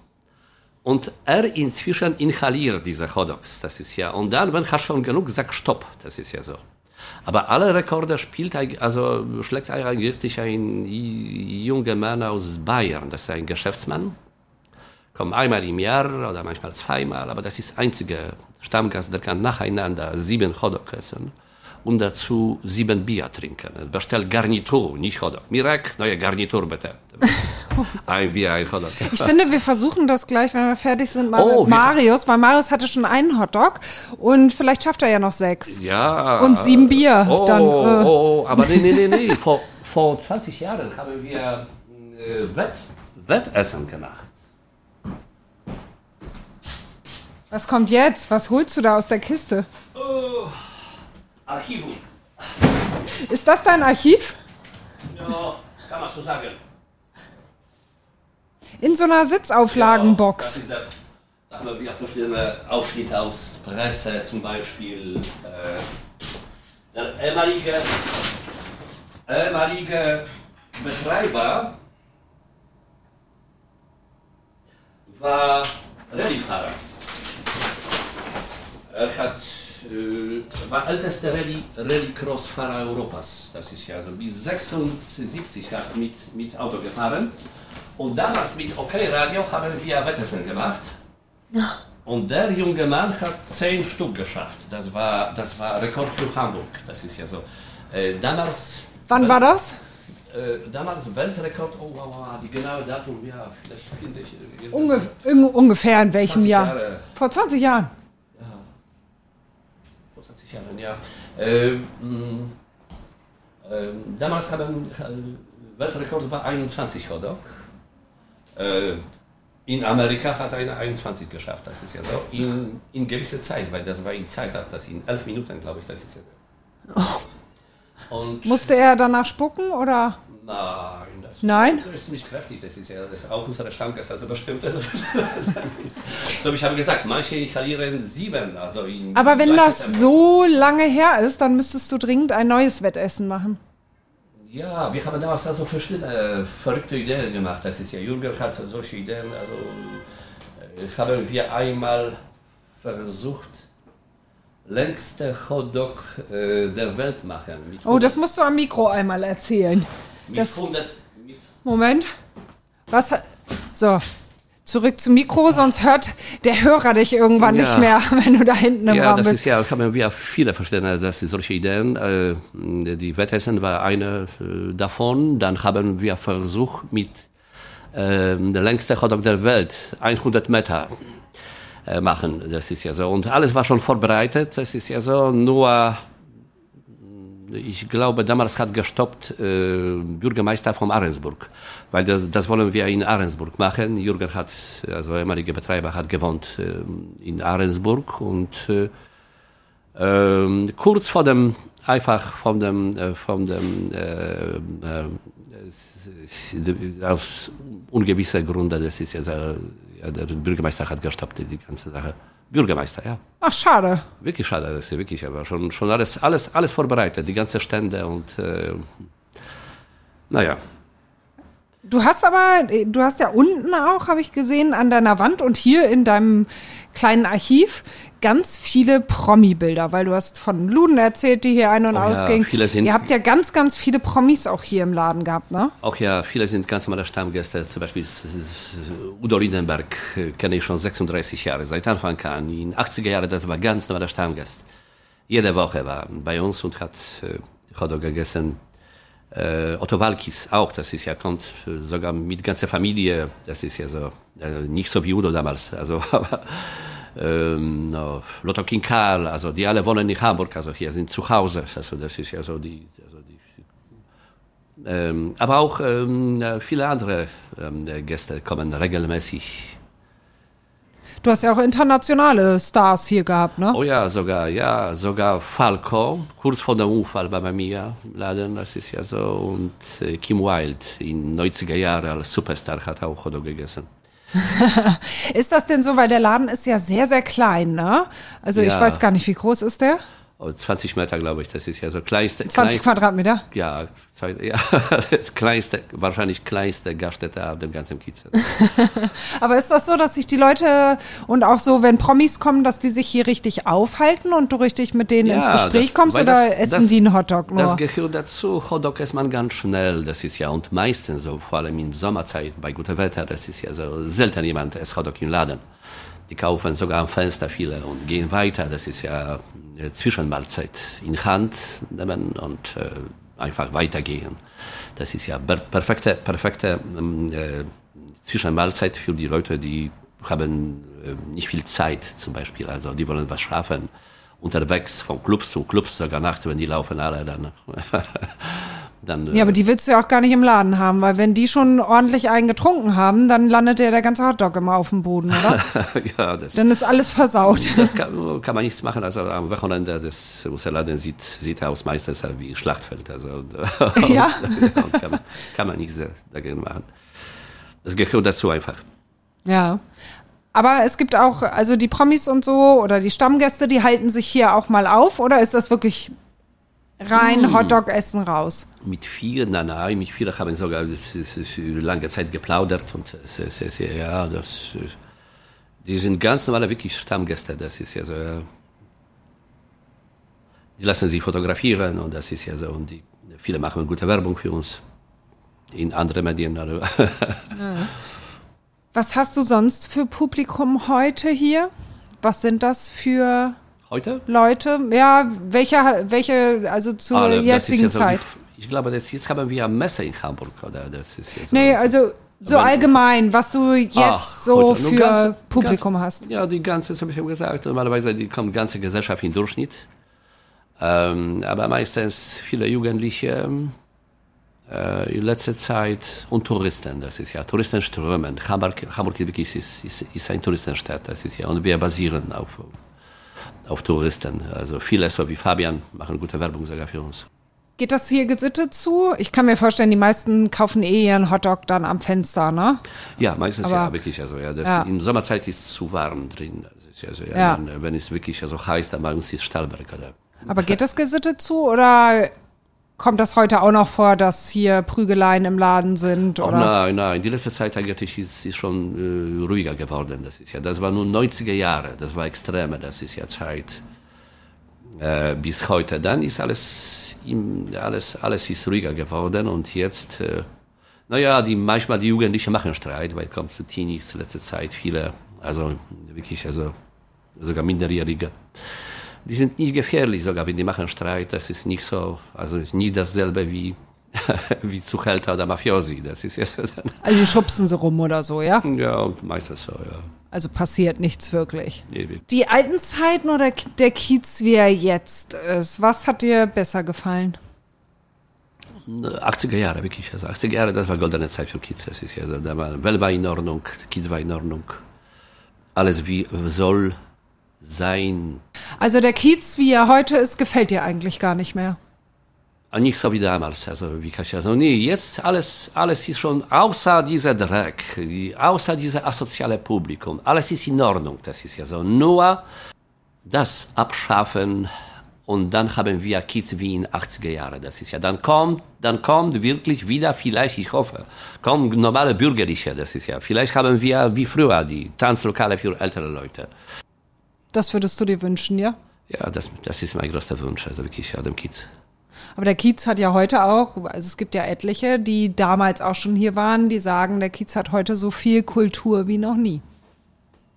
Speaker 1: und er inzwischen inhaliert diese Hotdogs. Das ist ja, und dann, wenn er schon genug sagt, stopp. Das ist ja so. Aber alle Rekorde spielt, also schlägt eigentlich ein junger Mann aus Bayern. Das ist ein Geschäftsmann. Kommt einmal im Jahr oder manchmal zweimal, aber das ist einzige Stammgast, der kann nacheinander sieben Hotdog essen und dazu sieben Bier trinken. Bestellt Garnitur, nicht Hotdog. Mirek, neue Garnitur bitte. ein Bier, ein Hotdog.
Speaker 3: Ich finde, wir versuchen das gleich, wenn wir fertig sind, mal oh, mit Marius, weil Marius hatte schon einen Hotdog und vielleicht schafft er ja noch sechs.
Speaker 1: Ja.
Speaker 3: Und sieben Bier.
Speaker 1: Oh,
Speaker 3: dann, äh.
Speaker 1: oh, oh, aber nee, nee, nee, nee. vor, vor 20 Jahren haben wir äh, Wett, Wettessen gemacht.
Speaker 3: Was kommt jetzt? Was holst du da aus der Kiste?
Speaker 1: Oh. Archivum.
Speaker 3: Ist das dein Archiv?
Speaker 1: Ja, kann man so sagen.
Speaker 3: In so einer Sitzauflagenbox.
Speaker 1: Ja, da haben wir wieder verschiedene Ausschnitte aus Presse, zum Beispiel äh, der ehemalige, ehemalige Betreiber war Rallyefahrer. Er hat äh, war ältester Rallye, Rallycross-Fahrer Europas. Das ist ja so bis 76 hat mit, mit Auto gefahren. Und damals mit OK Radio haben wir Wettessen gemacht. Ja. Und der junge Mann hat zehn Stück geschafft. Das war, das war Rekord für Hamburg. Das ist ja so. Äh, damals.
Speaker 3: Wann war das?
Speaker 1: Äh, damals Weltrekord, oh wow, wow, die genaue Datum, ja, vielleicht finde ich.
Speaker 3: Ungef ungefähr in welchem Jahr? Jahre. Vor 20 Jahren.
Speaker 1: Jahren, ja. Ähm, ähm, damals haben äh, Weltrekord war 21 Hotdog. Äh, in Amerika hat einer 21 geschafft, das ist ja so. In, in gewisser Zeit, weil das war in Zeit, das in elf Minuten, glaube ich, das ist ja so.
Speaker 3: Oh. Musste er danach spucken oder?
Speaker 1: Nein,
Speaker 3: Nein?
Speaker 1: das ist ziemlich kräftig. Das ist ja das ist auch unsere Stammgäste, also bestimmt. Also, so, ich habe gesagt, manche inhalieren sieben. Also
Speaker 3: Aber wenn das so lange her ist, dann müsstest du dringend ein neues Wettessen machen.
Speaker 1: Ja, wir haben damals also verschiedene äh, verrückte Ideen gemacht. Das ist ja, Jürgen hat solche Ideen. Also äh, haben wir einmal versucht, längste Hotdog äh, der Welt machen.
Speaker 3: oh, das musst du am Mikro einmal erzählen. Das, Moment. Was? So. Zurück zum Mikro, sonst hört der Hörer dich irgendwann ja. nicht mehr, wenn du da hinten im
Speaker 1: ja,
Speaker 3: Raum
Speaker 1: das
Speaker 3: bist.
Speaker 1: Ist ja, haben wir viele verschiedene, das ist solche Ideen. Äh, die Wettessen war eine äh, davon. Dann haben wir versucht mit äh, der längste Hotdog der Welt, 100 Meter äh, machen. Das ist ja so. Und alles war schon vorbereitet. Das ist ja so. Nur ich glaube, damals hat gestoppt äh, Bürgermeister von Ahrensburg, weil das, das wollen wir in Ahrensburg machen. Jürgen hat, also ehemaliger Betreiber, hat gewohnt äh, in Ahrensburg und äh, äh, kurz vor dem, einfach von dem, äh, von dem, äh, äh, aus ungewisser Gründe, das ist ja, der Bürgermeister hat gestoppt, die ganze Sache. Bürgermeister, ja.
Speaker 3: Ach, schade.
Speaker 1: Wirklich schade, das ist wirklich, aber schon, schon alles, alles, alles vorbereitet, die ganze Stände und äh, naja.
Speaker 3: Du hast aber, du hast ja unten auch, habe ich gesehen, an deiner Wand und hier in deinem kleinen Archiv ganz viele Promi-Bilder, weil du hast von Luden erzählt, die hier ein- und oh, ausgingen. Ja, sind, Ihr habt ja ganz, ganz viele Promis auch hier im Laden gehabt, ne?
Speaker 1: Auch ja, viele sind ganz normale Stammgäste. Zum Beispiel Udo Lindenberg äh, kenne ich schon 36 Jahre, seit Anfang an. In den 80er Jahren, das war ganz normaler Stammgast. Jede Woche war bei uns und hat äh, Hotdog gegessen. Äh, Otto Walkis auch, das ist ja, kommt äh, sogar mit ganzer Familie, das ist ja so, äh, nicht so wie Udo damals, also, aber, ähm, no, Lotto King Karl, also die alle wohnen in Hamburg, also hier sind zu Hause, also das ist ja so die, also die ähm, aber auch ähm, viele andere ähm, Gäste kommen regelmäßig.
Speaker 3: Du hast ja auch internationale Stars hier gehabt, ne?
Speaker 1: Oh ja, sogar, ja, sogar Falco, kurz vor dem Unfall bei mir im Laden, das ist ja so, und äh, Kim Wilde in 90er Jahren als Superstar hat auch Hotdog gegessen.
Speaker 3: ist das denn so, weil der Laden ist ja sehr, sehr klein, ne? Also ja. ich weiß gar nicht, wie groß ist der?
Speaker 1: 20 Meter, glaube ich, das ist ja so kleinste.
Speaker 3: 20 kleinste, Quadratmeter?
Speaker 1: Ja, ja, das kleinste, wahrscheinlich kleinste Gaststätte auf dem ganzen Kiez.
Speaker 3: Aber ist das so, dass sich die Leute und auch so, wenn Promis kommen, dass die sich hier richtig aufhalten und du richtig mit denen ja, ins Gespräch das, kommst oder das, essen das, die einen Hotdog nur?
Speaker 1: Das gehört dazu. Hotdog isst man ganz schnell, das ist ja, und meistens so, vor allem in Sommerzeit, bei gutem Wetter, das ist ja so selten jemand isst Hotdog im Laden. Die kaufen sogar am Fenster viele und gehen weiter. Das ist ja eine Zwischenmahlzeit in Hand nehmen und äh, einfach weitergehen. Das ist ja perfekte, perfekte ähm, äh, Zwischenmahlzeit für die Leute, die haben äh, nicht viel Zeit zum Beispiel. Also die wollen was schaffen unterwegs von Clubs zu Clubs, sogar nachts, wenn die laufen alle dann.
Speaker 3: dann. Ja, aber die willst du ja auch gar nicht im Laden haben, weil wenn die schon ordentlich einen getrunken haben, dann landet ja der ganze Hotdog immer auf dem Boden, oder? ja, das. Dann ist alles versaut.
Speaker 1: Das kann, kann man nichts machen. Also am Wochenende des Laden sieht, sieht aus meistens wie ein Schlachtfeld. Also, ja. und kann, man, kann man nichts dagegen machen. Das gehört dazu einfach.
Speaker 3: Ja. Aber es gibt auch, also die Promis und so oder die Stammgäste, die halten sich hier auch mal auf oder ist das wirklich rein hm. Hotdog essen raus.
Speaker 1: Mit vielen, nein, nein, mit vielen haben sogar lange Zeit geplaudert und ja, das, die sind ganz normale wirklich Stammgäste, das ist ja so, die lassen sich fotografieren und das ist ja so, und die, viele machen gute Werbung für uns in anderen Medien. Also.
Speaker 3: Was hast du sonst für Publikum heute hier? Was sind das für
Speaker 1: Heute?
Speaker 3: Leute, ja, welche, welche, also zur ah, jetzigen ja Zeit.
Speaker 1: So die, ich glaube, das, jetzt haben wir eine Messe in Hamburg, oder? Das ist
Speaker 3: so nee, also so allgemein, was du jetzt Ach, so für ganze, Publikum
Speaker 1: ganz,
Speaker 3: hast.
Speaker 1: Ja, die ganze, das habe ich ja gesagt, normalerweise die kommt ganze Gesellschaft im Durchschnitt. Ähm, aber meistens viele Jugendliche äh, in letzter Zeit und Touristen, das ist ja, Touristen strömen. Hamburg, Hamburg wirklich ist, ist, ist ein Touristenstadt, das ist ja, und wir basieren auf auf Touristen. Also viele, so wie Fabian, machen gute Werbung sogar für uns.
Speaker 3: Geht das hier gesittet zu? Ich kann mir vorstellen, die meisten kaufen eh ihren Hotdog dann am Fenster, ne?
Speaker 1: Ja, meistens Aber, ja, wirklich. Also, ja, das, ja. In Sommerzeit ist es zu warm drin. Also, ja, ja. Dann, wenn es wirklich also heiß, dann uns ist Stahlberg. Oder?
Speaker 3: Aber geht das gesittet zu oder Kommt das heute auch noch vor, dass hier Prügeleien im Laden sind? Oder?
Speaker 1: Oh, nein, nein. Die letzte Zeit eigentlich ist es schon äh, ruhiger geworden. Das ist ja, das war nur 90er Jahre. Das war extremer. Das ist ja Zeit äh, bis heute. Dann ist alles, alles, alles ist ruhiger geworden und jetzt, äh, naja, die, manchmal die Jugendlichen machen Streit, weil kommt zu Teenies letzte Zeit viele, also wirklich, also sogar Minderjährige die sind nicht gefährlich sogar, wenn die machen Streit. Das ist nicht so, also ist nicht dasselbe wie wie Zuhälter oder Mafiosi. Das ist dann,
Speaker 3: Also die schubsen sie rum oder so, ja?
Speaker 1: ja, meistens so, ja.
Speaker 3: Also passiert nichts wirklich.
Speaker 1: Nee,
Speaker 3: Die alten Zeiten oder der Kiez, wie er jetzt ist, was hat dir besser gefallen?
Speaker 1: 80er Jahre, wirklich. Also 80er Jahre, das war goldene Zeit für Kids. Das ist ja so, da war, Welt war in Ordnung, Kids war in Ordnung. Alles wie soll sein.
Speaker 3: Also der Kiez, wie er heute ist, gefällt dir eigentlich gar nicht mehr.
Speaker 1: Und Nicht so wie damals, also wie kann ich sagen, nee, jetzt alles, alles ist schon, außer dieser Dreck, außer dieser asoziale Publikum, alles ist in Ordnung, das ist ja so. Nur das abschaffen und dann haben wir Kids wie in 80er Jahren, das ist ja, dann kommt, dann kommt wirklich wieder vielleicht, ich hoffe, kommt normale Bürgerliche, das ist ja, vielleicht haben wir wie früher die Tanzlokale für ältere Leute.
Speaker 3: Das würdest du dir wünschen, ja?
Speaker 1: Ja, das, das ist mein größter Wunsch, also wirklich, ja, dem Kids.
Speaker 3: Aber der Kiez hat ja heute auch, also es gibt ja etliche, die damals auch schon hier waren, die sagen, der Kiez hat heute so viel Kultur wie noch nie.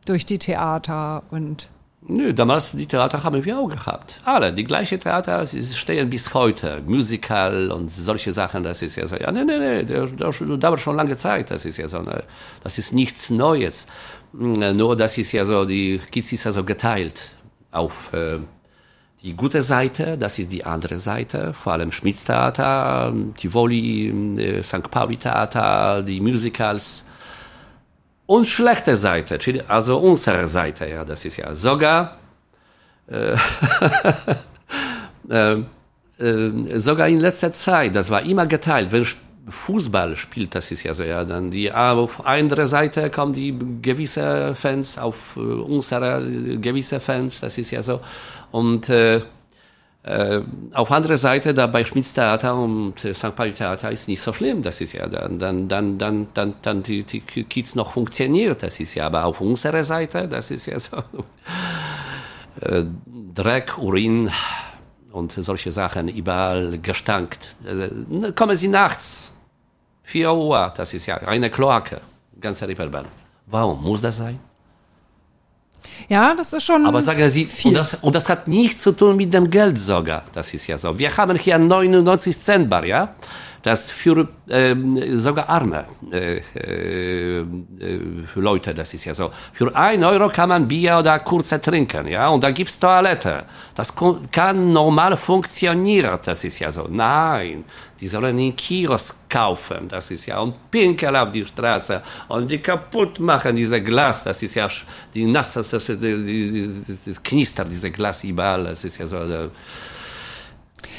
Speaker 3: Durch die Theater und
Speaker 1: Nö, damals die Theater haben wir auch gehabt. Alle, die gleiche Theater, sie stehen bis heute. Musical und solche Sachen, das ist ja so, ja, nee, nee, nee, das, dauert schon lange Zeit, das ist ja so, ne, das ist nichts Neues. Mm, Nur, das ist ja so, die Kids ist ja so geteilt auf äh, die gute Seite, das ist die andere Seite, vor allem Schmitz Theater, Tivoli, äh, St. Pauli Theater, die Musicals, und schlechte Seite, also unsere Seite, ja, das ist ja sogar, äh, äh, äh, sogar in letzter Zeit, das war immer geteilt, wenn Fußball spielt, das ist ja so, ja, dann die, auf andere Seite kommen die gewisse Fans, auf äh, unsere äh, gewisse Fans, das ist ja so, und, äh, auf andere Seite, da bei Schmitz Theater und äh, St. Pauli Theater ist nicht so schlimm, das ist ja dann, dann, dann, dann, dann, dann die, die Kids noch funktioniert, das ist ja, aber auf unserer Seite, das ist ja so, äh, Dreck, Urin und solche Sachen, überall gestankt. Äh, kommen sie nachts, 4 Uhr, das ist ja eine Kloake, ganze Reeperbahn. Warum muss das sein?
Speaker 3: Ja, das ist schon
Speaker 1: Aber sagen Sie,
Speaker 3: viel.
Speaker 1: und das, und das hat nichts zu tun mit dem Geld sogar. Das ist ja so. Wir haben hier 99 Cent Bar, ja? Das für ähm, sogar arme äh, äh, äh, Leute, das ist ja so. Für ein Euro kann man Bier oder kurze trinken, ja? Und da gibt's Toilette. Das kann normal funktionieren, das ist ja so. Nein, die sollen in Kiosk kaufen, das ist ja. Und pinkeln auf die Straße und die kaputt machen, diese Glas, das ist ja die nasse, das, das, die, das knistert, diese Glas überall, das ist ja so.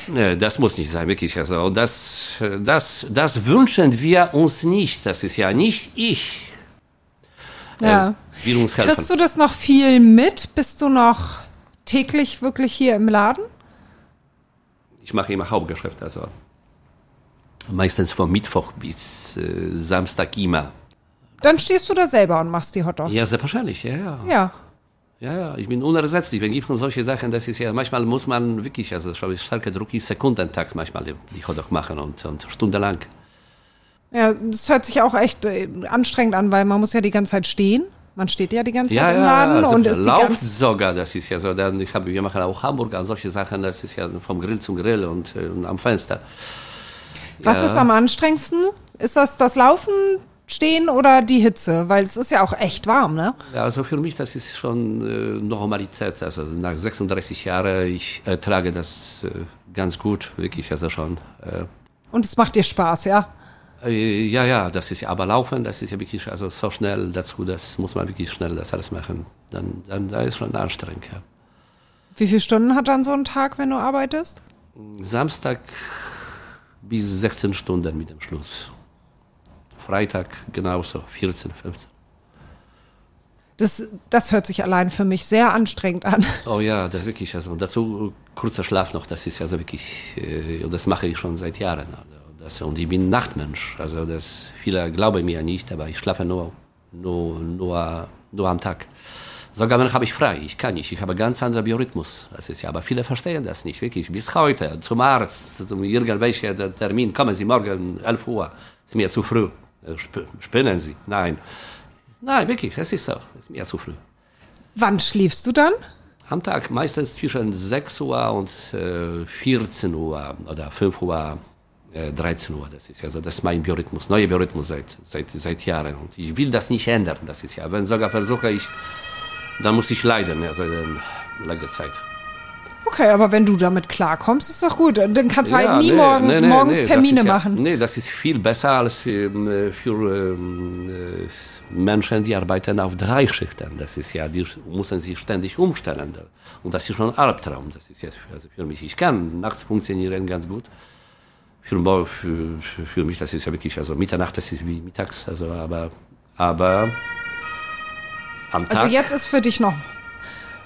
Speaker 1: Nee, das muss nicht sein, wirklich. Also, das, das, das wünschen wir uns nicht. Das ist ja nicht ich.
Speaker 3: ja.
Speaker 1: Äh.
Speaker 3: Kriegst du das noch viel mit? Bist du noch täglich wirklich hier im Laden?
Speaker 1: Ich mache immer Hauptgeschäft, also meistens von Mittwoch bis äh, Samstag immer.
Speaker 3: Dann stehst du da selber und machst die Hotdogs.
Speaker 1: Ja, selbstverständlich, ja, ja.
Speaker 3: ja.
Speaker 1: Ja, ja, ich bin unersetzlich. Wenn gibt es solche Sachen, das ist ja, manchmal muss man wirklich, also schon starker Druck ist Sekundentakt manchmal die, Hotdog machen und, und stundenlang.
Speaker 3: Ja, das hört sich auch echt äh, anstrengend an, weil man muss ja die ganze Zeit stehen. Man steht ja die ganze
Speaker 1: Ja,
Speaker 3: Zeit im
Speaker 1: ja,
Speaker 3: Laden
Speaker 1: also
Speaker 3: und ist
Speaker 1: läuft sogar, das ist ja so, dann, ich hab, wir machen auch Hamburger und solche Sachen, das ist ja vom Grill zum Grill und, äh, und am Fenster.
Speaker 3: Was
Speaker 1: Ja.
Speaker 3: ist am anstrengendsten? Ist das das Laufen, Stehen oder die Hitze? Weil es ist ja auch echt warm, ne?
Speaker 1: Ja, also für mich, das ist schon äh, Normalität. Also nach 36 Jahren, ich äh, trage das äh, ganz gut, wirklich, also schon. Äh,
Speaker 3: Und es macht dir Spaß, ja?
Speaker 1: äh, ja, ja, das ist ja, aber Laufen, das ist ja wirklich, also so schnell dazu, das muss man wirklich schnell das alles machen. Dann, dann da ist schon anstrengend, ja.
Speaker 3: Wie viele Stunden hat dann so ein Tag, wenn du arbeitest?
Speaker 1: Samstag bis 16 Stunden mit dem Schluss. Freitag genauso, 14, 15.
Speaker 3: Das, das hört sich allein für mich sehr anstrengend an.
Speaker 1: Oh ja, das wirklich, also und dazu äh, kurzer Schlaf noch, das ist also wirklich, äh, das mache ich schon seit Jahren. Also das, und ich bin Nachtmensch, also das, viele glauben mir nicht, aber ich schlafe nur, nur, nur, nur am Tag. Sogar wenn habe ich frei, ich kann nicht, ich habe ganz anderen Biorhythmus. Das ist ja, aber viele verstehen das nicht, wirklich. Bis heute, zum Arzt, zum irgendwelchen Termin, kommen Sie morgen 11 Uhr, ist mir zu früh. Äh, sp- Spinnen Sie? Nein. Nein, wirklich, es ist so, ist mir zu früh.
Speaker 3: Wann schläfst du dann?
Speaker 1: Am Tag meistens zwischen 6 Uhr und äh, 14 Uhr oder 5 Uhr äh, 13 Uhr. Das ist ja so, das ist mein Biorhythmus, neuer Biorhythmus seit, seit, seit Jahren. Und ich will das nicht ändern. Das ist ja, wenn sogar versuche ich, dann muss ich leiden, also in lange Zeit.
Speaker 3: Okay, aber wenn du damit klarkommst, ist doch gut. Dann kannst du halt nie nee, morgen, nee, nee, morgens Termine
Speaker 1: ja,
Speaker 3: machen.
Speaker 1: Nee, das ist viel besser als für, für ähm, äh, Menschen, die arbeiten auf drei Schichten. Das ist ja, die müssen sich ständig umstellen. Und das ist schon ein Albtraum. Das ist jetzt also für mich. Ich kann nachts funktionieren ganz gut. Für, für, für mich, das ist ja wirklich, also Mitternacht, das ist wie mittags, also aber, aber
Speaker 3: am also Tag. Also jetzt ist für dich noch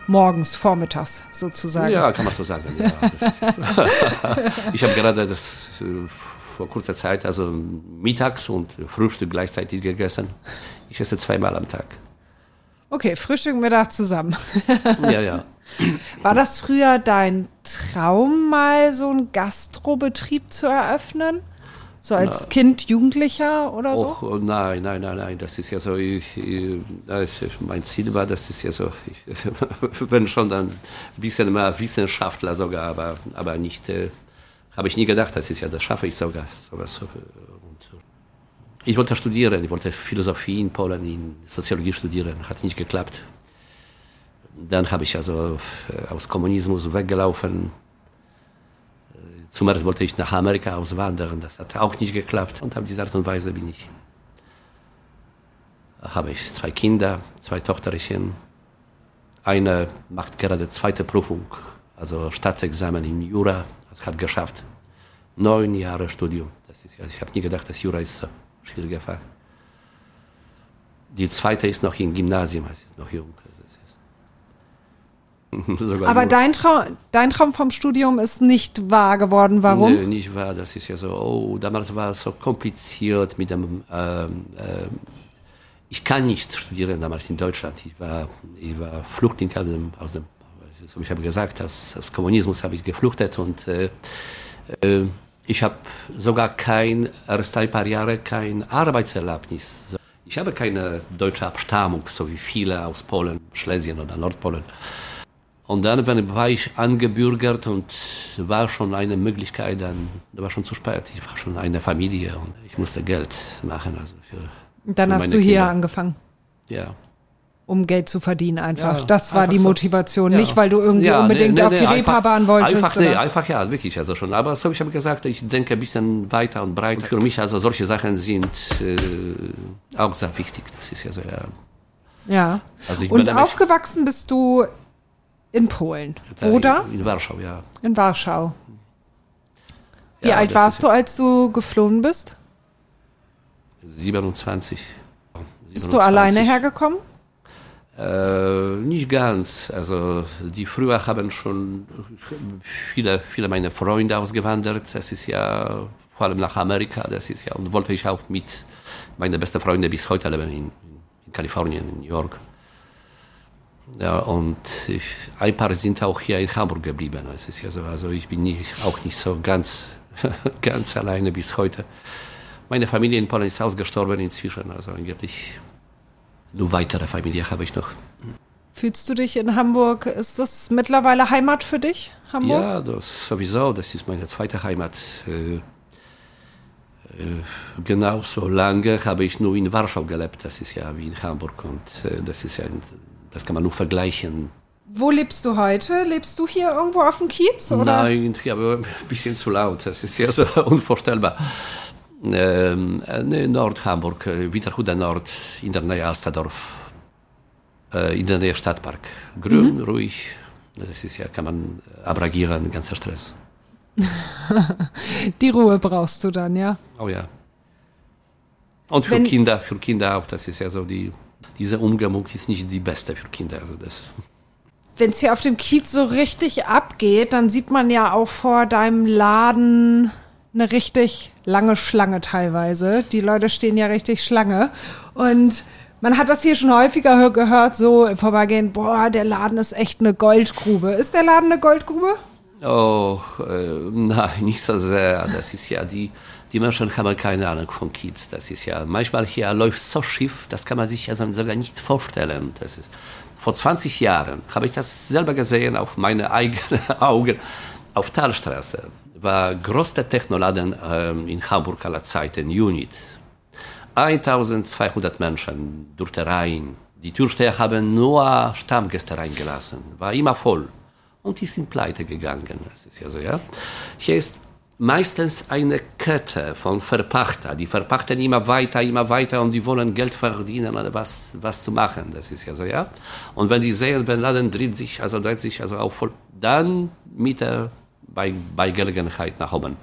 Speaker 3: morgens, vormittags sozusagen.
Speaker 1: Ja, kann man so sagen. Ja, ich habe gerade das äh, vor kurzer Zeit, also mittags und Frühstück gleichzeitig gegessen. Ich esse zweimal am Tag.
Speaker 3: Okay, Frühstück, Mittag zusammen.
Speaker 1: ja, ja.
Speaker 3: War das früher dein Traum, mal so einen Gastrobetrieb zu eröffnen? So als Na, Kind, Jugendlicher oder so?
Speaker 1: Och, oh, nein, nein, nein, nein. Das ist ja so, ich, ich, mein Ziel war, das ist ja so, ich, wenn schon dann ein bisschen mehr Wissenschaftler sogar, aber, aber nicht, äh, habe ich nie gedacht, das ist ja, das schaffe ich sogar. Sowas. Und ich wollte studieren, ich wollte Philosophie in Polen, in Soziologie studieren, hat nicht geklappt. Dann habe ich also äh, aus Kommunismus weggelaufen. Zumeist wollte ich nach Amerika auswandern, das hat auch nicht geklappt. Und auf diese Art und Weise bin ich. Habe ich zwei Kinder, zwei Tochterchen. Eine macht gerade zweite Prüfung, also Staatsexamen in Jura, das hat geschafft. Neun Jahre Studium. Das ist, also ich habe nie gedacht, dass Jura ist so schwieriger Fach. Die zweite ist noch im Gymnasium, also ist noch jung.
Speaker 3: Aber dein Traum, dein Traum vom Studium ist nicht wahr geworden. Warum?
Speaker 1: Nee, nicht wahr. Das ist ja so, oh, damals war es so kompliziert mit dem, ähm, äh, ich kann nicht studieren damals in Deutschland. Ich war, ich war Flüchtling aus dem, aus dem so ich habe gesagt, aus, aus Kommunismus habe ich geflüchtet und äh, äh, ich habe sogar kein, erst ein paar Jahre kein Arbeitserlaubnis. Ich habe keine deutsche Abstammung, so wie viele aus Polen, Schlesien oder Nordpolen. Und dann war ich angebürgert und war schon eine Möglichkeit, dann war schon zu spät. Ich war schon eine Familie und ich musste Geld machen. Also
Speaker 3: für, dann für hast du hier angefangen?
Speaker 1: Ja
Speaker 3: um Geld zu verdienen einfach. Ja, das war die Motivation, so. nicht weil du irgendwie ja, unbedingt nee, nee, auf die nee, Reeperbahn wolltest.
Speaker 1: Einfach, nee, einfach ja, wirklich, also schon. Aber so, ich habe gesagt, ich denke ein bisschen weiter und breit. Für mich also solche Sachen sind äh, auch sehr wichtig. Das ist ja so, ja.
Speaker 3: Ja. Also und aufgewachsen bist du in Polen, oder?
Speaker 1: In Warschau, ja.
Speaker 3: In Warschau. Wie alt warst du, als du geflohen bist?
Speaker 1: 27. 27.
Speaker 3: Bist du alleine hergekommen?
Speaker 1: Äh, nicht ganz. Also die früher haben schon viele, viele meiner Freunde ausgewandert. Das ist ja vor allem nach Amerika. Das ist ja und wollte ich auch mit meine besten Freunde bis heute leben in, in Kalifornien, in New York. Ja, und ich, ein paar sind auch hier in Hamburg geblieben. Es ist ja so, also ich bin nicht, auch nicht so ganz, ganz alleine bis heute. Meine Familie in Polen ist ausgestorben inzwischen, also eigentlich nur weitere Familie habe ich noch.
Speaker 3: Fühlst du dich in Hamburg? Ist das mittlerweile Heimat für dich, Hamburg?
Speaker 1: Ja, das sowieso. Das ist meine zweite Heimat. Äh, äh, genauso lange habe ich nur in Warschau gelebt. Das ist ja wie in Hamburg und äh, das ist ja, das kann man nur vergleichen.
Speaker 3: Wo lebst du heute? Lebst du hier irgendwo auf dem Kiez? Oder?
Speaker 1: Nein, aber ein bisschen zu laut. Das ist ja so unvorstellbar. Ähm, äh, Nordhamburg, äh, Witterhuda Nord, in der Nähe Alsterdorf, äh, in der Nähe Stadtpark. Grün, mhm. ruhig, das ist ja, kann man abragieren, ganzer Stress.
Speaker 3: Die Ruhe brauchst du dann, ja?
Speaker 1: Oh ja. Und für Wenn, Kinder, für Kinder auch, das ist ja so, die, diese Umgebung ist nicht die beste für Kinder. Also das.
Speaker 3: Wenn es hier auf dem Kiez so richtig abgeht, dann sieht man ja auch vor deinem Laden eine richtig lange Schlange teilweise. Die Leute stehen ja richtig Schlange. Und man hat das hier schon häufiger gehört, so im Vorbeigehen, boah, der Laden ist echt eine Goldgrube. Ist der Laden eine Goldgrube?
Speaker 1: Oh, äh, nein, nicht so sehr. Das ist ja die, die Menschen haben keine Ahnung von Kids. Das ist ja, manchmal hier läuft so schief, das kann man sich ja sogar nicht vorstellen. Das ist, vor 20 Jahren habe ich das selber gesehen auf meine eigenen Augen auf Talstraße war größter Technoladen ähm, in Hamburg aller Zeiten, Unit. 1200 Menschen durfte rein. Die Türsteher haben nur Stammgäste reingelassen. War immer voll. Und die sind pleite gegangen. Das ist ja so, ja. Hier ist meistens eine Kette von Verpachter. Die verpachten immer weiter, immer weiter und die wollen Geld verdienen oder was, was zu machen. Das ist ja so, ja. Und wenn die sehen, wenn Laden dreht sich, also dreht sich also auch voll, dann Mieter bei, bei Gelegenheit nach oben.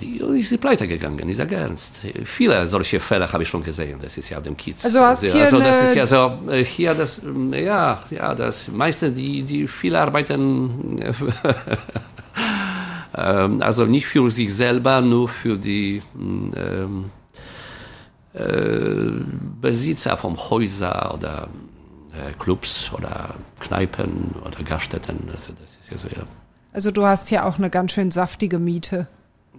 Speaker 1: Die ist pleite gegangen, sage ernst. Viele solche Fälle habe ich schon gesehen, das ist ja auf dem Kiez.
Speaker 3: Also hast hier
Speaker 1: also das ist ja so, äh, hier das, ja, ja, das meiste, die, die viele arbeiten, also nicht für sich selber, nur für die ähm, äh, Besitzer von Häuser oder äh, Clubs oder Kneipen oder Gaststätten. Also das ist ja so, ja.
Speaker 3: Also du hast hier auch eine ganz schön saftige Miete.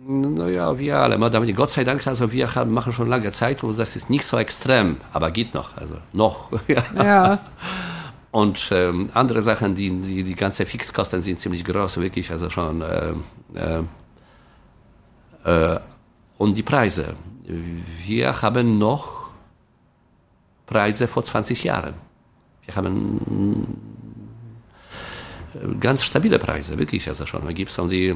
Speaker 1: Naja, wir alle. Madame, Gott sei Dank, also wir haben, machen schon lange Zeit und das ist nicht so extrem, aber geht noch, also noch. Ja.
Speaker 3: Ja.
Speaker 1: Und ähm, andere Sachen, die, die, die ganze Fixkosten sind ziemlich groß, wirklich, also schon. Äh, äh, äh, und die Preise. Wir haben noch Preise vor 20 Jahren. Wir haben äh, ganz stabile Preise, wirklich, also schon. Da gibt's die,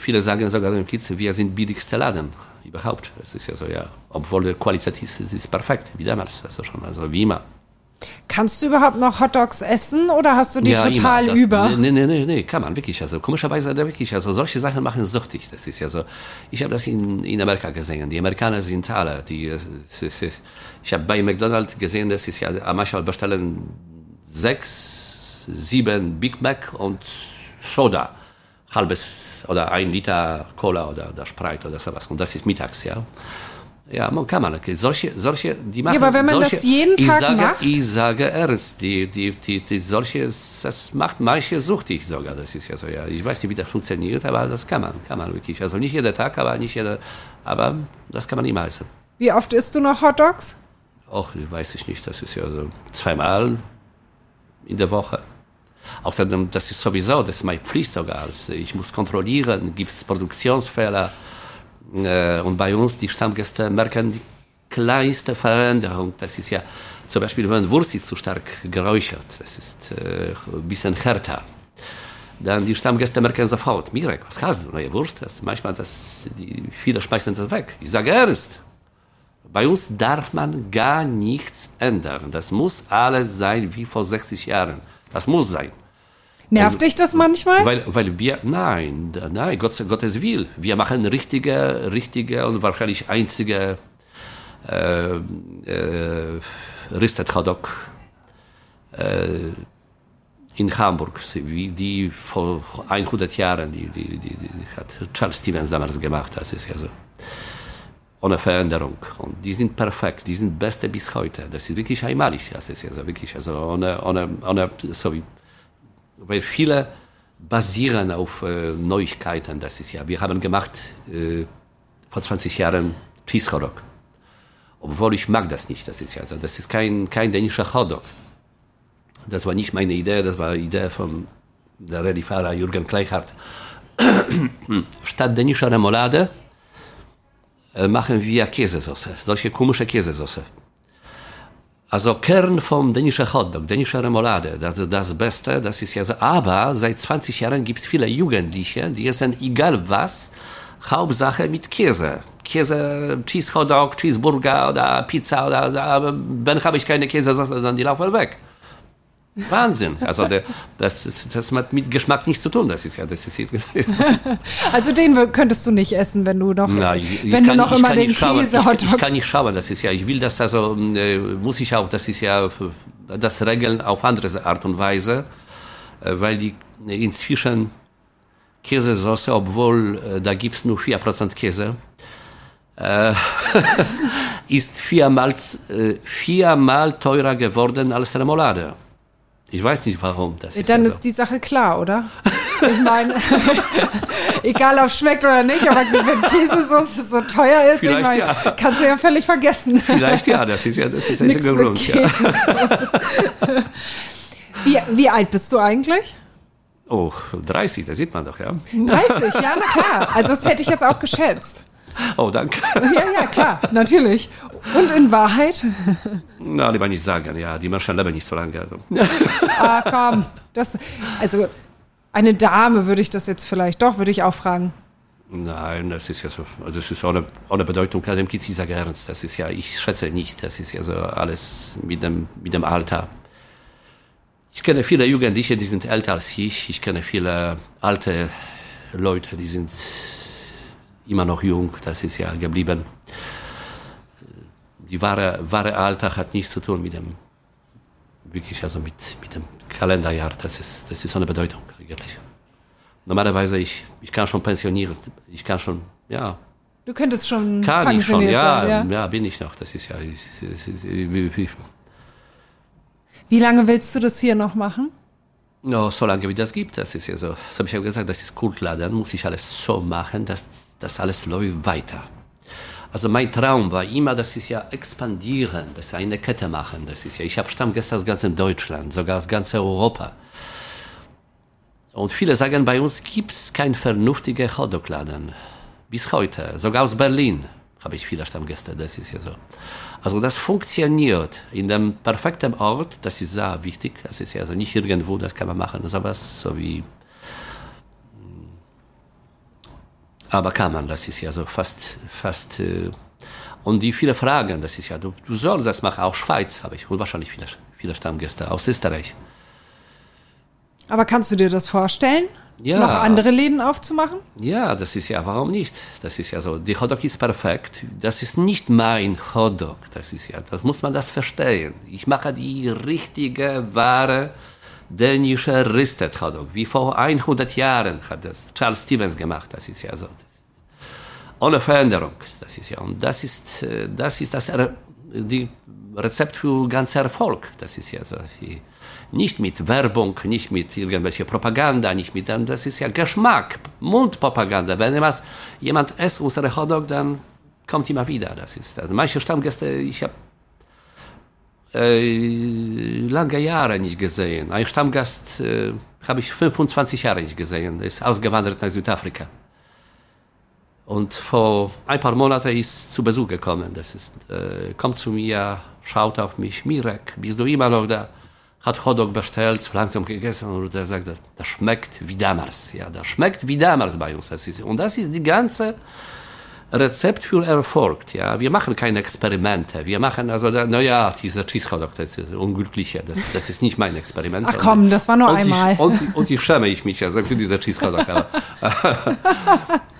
Speaker 1: viele sagen sogar im Kiez, wir sind billigste Laden überhaupt. Es ist ja so, ja. Obwohl Qualität ist, ist perfekt, wie damals, also schon, also wie immer.
Speaker 3: Kannst du überhaupt noch Hotdogs essen oder hast du die total
Speaker 1: immer. Das-
Speaker 3: über?
Speaker 1: Nee, nee, nee, nee, kann man wirklich. Also komischerweise wirklich. Also solche Sachen machen süchtig. Das ist ja so. Ich habe das in, in Amerika gesehen. Die Amerikaner sind alle. Die, ich habe bei McDonald's gesehen, das ist ja manchmal bestellen sechs, sieben Big Mac und Soda, halbes oder ein Liter Cola oder, oder Sprite oder sowas. Und das ist mittags, ja. Ja, man kann man. Okay. Solche, solche, die machen
Speaker 3: aber wenn man
Speaker 1: solche,
Speaker 3: das jeden
Speaker 1: ich
Speaker 3: Tag
Speaker 1: sage,
Speaker 3: macht?
Speaker 1: Ich sage ernst, die, die, die, die solche, das macht manche suchtig sogar. Das ist ja so, ja. Ich weiß nicht, wie das funktioniert, aber das kann man, kann man wirklich. Also nicht jeden Tag, aber nicht jeder, aber das kann man immer essen.
Speaker 3: Wie oft isst du noch Hotdogs?
Speaker 1: Auch weiß ich nicht, das ist ja so zweimal in der Woche. Außerdem, das ist sowieso, das ist meine Pflicht sogar. Also ich muss kontrollieren, gibt es Produktionsfehler. Äh, und bei uns, die Stammgäste merken die kleinste Veränderung. Das ist ja zum Beispiel, wenn Wurst ist zu stark geräuchert, das ist äh, ein bisschen härter. Dann die Stammgäste merken sofort, Mirek, was hast du, neue Wurst? Das, manchmal, das, die, viele schmeißen das weg. Ich sage ernst. Bei uns darf man gar nichts ändern. Das muss alles sein wie vor 60 Jahren. Das muss sein.
Speaker 3: Nervt dich das manchmal?
Speaker 1: Weil, weil wir, nein, nein, Gott, Gottes Will. Wir machen richtige, richtige und wahrscheinlich einzige äh, äh, Ristet Hotdog äh, in Hamburg, wie die vor 100 Jahren, die, die, die, die hat Charles Stevens damals gemacht. Das ist ja so ohne Veränderung. Und die sind perfekt, die sind beste bis heute. Das ist wirklich einmalig. Das ist also wirklich, also ohne, ohne, ohne, so wie, weil viele basieren auf äh, Neuigkeiten. Das ist ja, wir haben gemacht äh, vor 20 Jahren Cheese Hotdog. Obwohl ich mag das nicht. Das ist ja, also das ist kein, kein dänischer Hotdog. Das war nicht meine Idee, das war die Idee von der Rallye-Fahrer Jürgen Kleichhardt. Statt dänischer Remoulade äh, machen wir Käsesauce, solche komische Käsesauce. Also Kern vom dänischen Hotdog, dänische Remoulade, das das Beste, das ist ja so. Aber seit 20 Jahren gibt es viele Jugendliche, die essen egal was, Hauptsache mit Käse. Käse, Cheese Hotdog, Cheeseburger oder Pizza oder, oder wenn habe ich keine Käsesauce, dann die laufen weg. Wahnsinn. Also der, das, ist, das hat mit Geschmack nichts zu tun. Das ist ja, das ist
Speaker 3: Also den könntest du nicht essen, wenn du noch,
Speaker 1: Na,
Speaker 3: wenn du
Speaker 1: kann,
Speaker 3: noch
Speaker 1: ich
Speaker 3: immer den
Speaker 1: nicht schauen.
Speaker 3: Käse
Speaker 1: Ich, ich kann nicht schauen, das ist ja, ich will das also, äh, muss ich auch, das ist ja, das regeln auf andere Art und Weise, äh, weil die inzwischen Käsesauce, obwohl äh, da gibt's nur 4% Käse, äh, ist viermal, äh, viermal teurer geworden als Remoulade. Ich weiß nicht warum. Das ist
Speaker 3: Dann
Speaker 1: ja
Speaker 3: ist die Sache klar, oder? Ich meine, egal ob es schmeckt oder nicht, aber wenn Käsesauce so teuer ist, ich
Speaker 1: Vielleicht
Speaker 3: meine,
Speaker 1: ja.
Speaker 3: kannst du ja völlig vergessen.
Speaker 1: Vielleicht ja, das ist ja, das ist
Speaker 3: Nix
Speaker 1: ein
Speaker 3: mit
Speaker 1: Grund. Ja.
Speaker 3: Wie, wie alt bist du eigentlich?
Speaker 1: Oh, 30, das sieht man doch, ja.
Speaker 3: 30, ja, na klar. Also das hätte ich jetzt auch geschätzt.
Speaker 1: Oh, danke.
Speaker 3: Ja, ja, klar, natürlich. Und in Wahrheit?
Speaker 1: Na, lieber nicht sagen, ja, die Menschen leben nicht so lange. Also.
Speaker 3: Ah, komm. Das, also eine Dame würde ich das jetzt vielleicht, doch, würde ich auch fragen.
Speaker 1: Nein, das ist ja so, das ist ohne, ohne Bedeutung, dem geht ich sage ernst, das ist ja, ich schätze nicht, das ist ja so alles mit dem, mit dem Alter. Ich kenne viele Jugendliche, die sind älter als ich, ich kenne viele alte Leute, die sind immer noch jung, das ist ja geblieben. Die wahre, wahre Alter hat nichts zu tun mit dem, wirklich also mit, mit dem Kalenderjahr, das ist, das ist ohne Bedeutung eigentlich normalerweise ich, ich kann schon pensionieren, ich kann schon, ja.
Speaker 3: Du könntest schon
Speaker 1: kann ich schon, ja, sein, ja, ja, bin ich noch. Das ist ja. Ich, ich, ich,
Speaker 3: wie lange willst du das hier noch machen?
Speaker 1: No, so lange wie das gibt. Das ist ja so. Das habe ich ja gesagt, das ist Kultladen. Muss ich alles so machen, dass das alles läuft weiter. Also mein Traum war immer, das ist ja expandieren, das ist eine Kette machen. Das ist ja. Ich habe Stammgäste aus ganzem Deutschland, sogar aus ganz Europa. Und viele sagen, bei uns gibt's kein vernünftige Hotdog-Laden. Bis heute. Sogar aus Berlin habe ich viele Stammgäste, das ist ja so. Also das funktioniert in dem perfekten Ort, das ist sehr wichtig. Das ist ja also nicht irgendwo, das kann man machen, sowas so wie. Hm. Aber kann man, das ist ja so fast, fast. Äh, und die viele Fragen, das ist ja, du, du sollst das machen, auch Schweiz habe ich und wahrscheinlich viele, viele Stammgäste aus Österreich.
Speaker 3: Aber kannst du dir das vorstellen? Ja. Noch andere Läden aufzumachen?
Speaker 1: Ja, das ist ja, warum nicht? Das ist ja so. Die Hotdog ist perfekt. Das ist nicht mein Hotdog. Das ist ja, das muss man das verstehen. Ich mache die richtige, wahre dänische Ristet Hotdog. Wie vor 100 Jahren hat das Charles Stevens gemacht. Das ist ja so. ohne Veränderung. Das ist ja, und das ist, äh, das ist das, die Rezept für ganz Erfolg. Das ist ja so. Nicht mit Werbung, nicht mit irgendwelcher Propaganda, nicht mit dem, das ist ja Geschmack, Mundpropaganda. Wenn was, jemand isst unsere Hotdog, dann kommt immer wieder. Das ist, also manche Stammgäste, ich habe äh, lange Jahre nicht gesehen. Ein Stammgast äh, habe ich 25 Jahre nicht gesehen. Er ist ausgewandert nach Südafrika. Und vor ein paar Monaten ist zu Besuch gekommen. Das ist, äh, kommt zu mir, schaut auf mich, Mirek, bist du immer noch da? hat Hotdog bestellt, so langsam gegessen und er sagt, das, schmeckt wie damals. Ja, das schmeckt wie damals bei uns. Das ist, und das ist die ganze Rezept für Erfolg. Ja, wir machen keine Experimente. Wir machen also, naja, dieser Cheese Hotdog, das ist unglücklicher. Das, das ist nicht mein Experiment.
Speaker 3: Ach komm, das war nur
Speaker 1: und
Speaker 3: einmal.
Speaker 1: Ich, und, und ich schäme ich mich also für dieser Cheese Hotdog. Aber,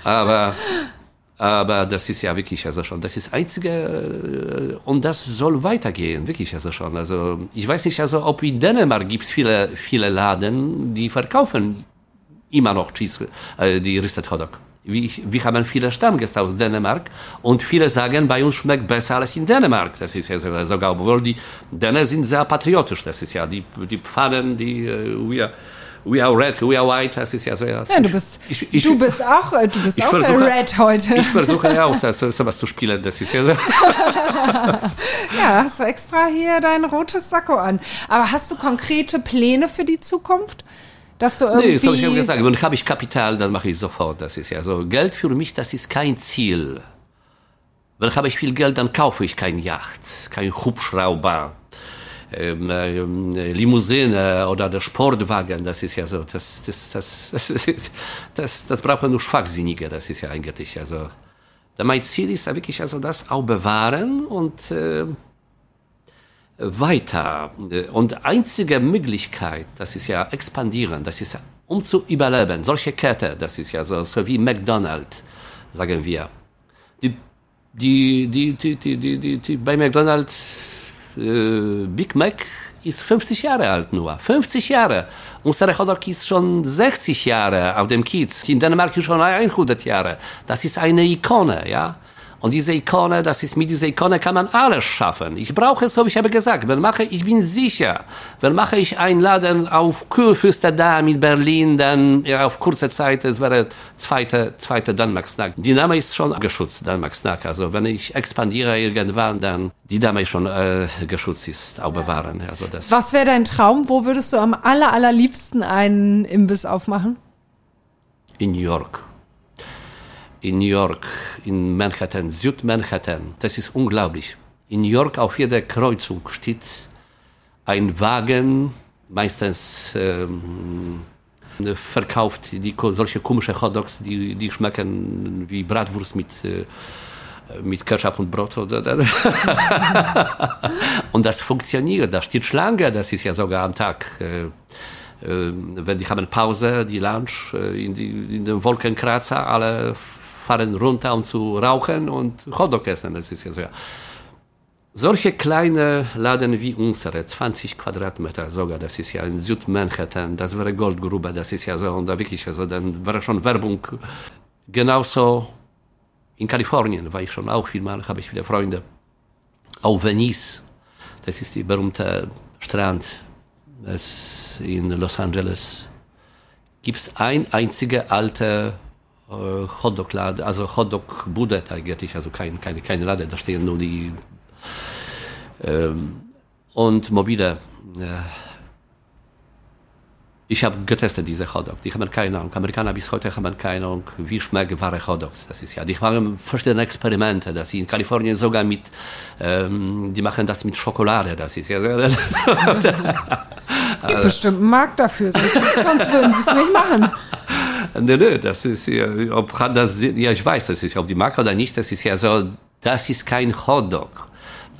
Speaker 1: aber aber das ist ja wirklich also schon, das ist einzige, äh, und das soll weitergehen, wirklich also schon. Also ich weiß nicht, also ob in Dänemark gibt es viele, viele Laden, die verkaufen immer noch Cheese, äh, die Ristet Hotdog. Wir, haben viele Stammgäste aus Dänemark und viele sagen, bei uns schmeckt besser als in Dänemark. Das ist ja sogar, obwohl die Dänen sind sehr patriotisch. Das ist ja die, die Pfannen, die uh, wir We are red, we are white, das ist ja so, ja.
Speaker 3: Ja, du bist, ich, ich, du bist auch, äh, du bist auch versuche, sehr red heute.
Speaker 1: Ich versuche ja auch, das, sowas zu spielen, das ist ja so.
Speaker 3: ja, hast du extra hier dein rotes Sakko an. Aber hast du konkrete Pläne für die Zukunft? Dass du irgendwie... Nee, das
Speaker 1: habe ich ja gesagt. Wenn habe ich Kapital, dann mache ich sofort. Das ist ja so. Geld für mich, das ist kein Ziel. Wenn habe ich viel Geld, dann kaufe ich kein Yacht, kein Hubschrauber ähm, äh, Limousine oder der Sportwagen, das ist ja so, das, das, das, das, das, das braucht nur Schwachsinnige, das ist ja eigentlich, also, mein Ziel ist wirklich also das auch bewahren und äh, weiter. Und einzige Möglichkeit, das ist ja expandieren, das ist um zu überleben. Solche Kette, das ist ja so, so wie McDonald's, sagen wir. Die, die, die, die, die, die, die, die bei McDonald's äh, Big Mac ist 50 Jahre alt nur. 50 Jahre. Unsere Hotdog ist schon 60 Jahre auf dem Kiez. In Dänemark ist schon 100 Jahre. Das ist eine Ikone, ja. Und diese Ikone, das ist mit dieser Ikone kann man alles schaffen. Ich brauche es, so wie ich habe gesagt, wenn mache ich bin sicher, wenn mache ich einen Laden auf Kurfürster da in Berlin, dann ja, auf kurze Zeit, es wäre zweite, zweite Danmarksnack. Die Name ist schon geschützt, Danmarksnack. Also wenn ich expandiere irgendwann, dann die Name ist schon äh, geschützt ist, auch bewahren. Also das.
Speaker 3: Was wäre dein Traum? Wo würdest du am aller, allerliebsten einen Imbiss aufmachen?
Speaker 1: In New York in New York, in Manhattan, Südmanhattan. Das ist unglaublich. In New York auf jeder Kreuzung steht ein Wagen, meistens ähm, verkauft die solche komische Hotdogs, die, die schmecken wie Bratwurst mit äh, mit Ketchup und Brot. und das funktioniert, da steht Schlange, das ist ja sogar am Tag. Äh, äh, wenn die haben Pause, die Lunch äh, in, die, in den Wolkenkratzer, alle fahren runter, um zu rauchen und Hotdog essen. Das ist ja so. Solche kleine Laden wie unsere, 20 Quadratmeter sogar, das ist ja in Südmanhattan, das wäre Goldgrube, das ist ja so, und da wirklich, also dann wäre schon Werbung. Genauso in Kalifornien war ich schon auch vielmal, habe ich viele Freunde. Auf Venice, das ist die berühmte Strand in Los Angeles, gibt es ein einzige alte äh, Hotdog-Laden, also Hotdog-Bude eigentlich, also kein, keine, keine Laden, da stehen nur die ähm, und mobile. Äh, ich habe getestet diese Hotdog. Die haben keine Ahnung. Amerikaner bis heute haben keine Ahnung, wie schmecken wahre Hotdogs. Das ist ja. Die machen verschiedene Experimente. Das in Kalifornien sogar mit, ähm, die machen das mit Schokolade. Das ist ja.
Speaker 3: Gibt bestimmt einen Markt dafür, sonst, sonst würden sie es nicht machen.
Speaker 1: Nee, nee, das ist ja, ob das, ja, ich weiß, das ist, ob die mag oder nicht, das ist ja so, das ist kein Hotdog.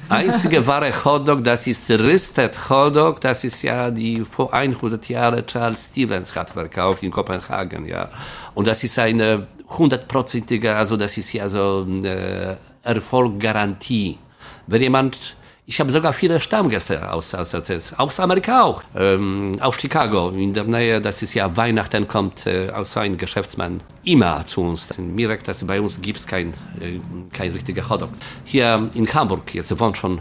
Speaker 1: Einzige wahre Hotdog, das ist Risted Hotdog, das ist ja die vor 100 Jahren Charles Stevens hat verkauft in Kopenhagen, ja. Und das ist eine hundertprozentige, also das ist ja so eine Erfolggarantie. Wenn jemand ich habe sogar viele Stammgäste aus, aus, aus Amerika auch, ähm, aus Chicago in der Nähe. Das ist ja Weihnachten kommt äh, aus ein Geschäftsmann immer zu uns. Mirek, das bei uns gibt's kein äh, kein richtiger Hotdog. Hier in Hamburg jetzt wohnt schon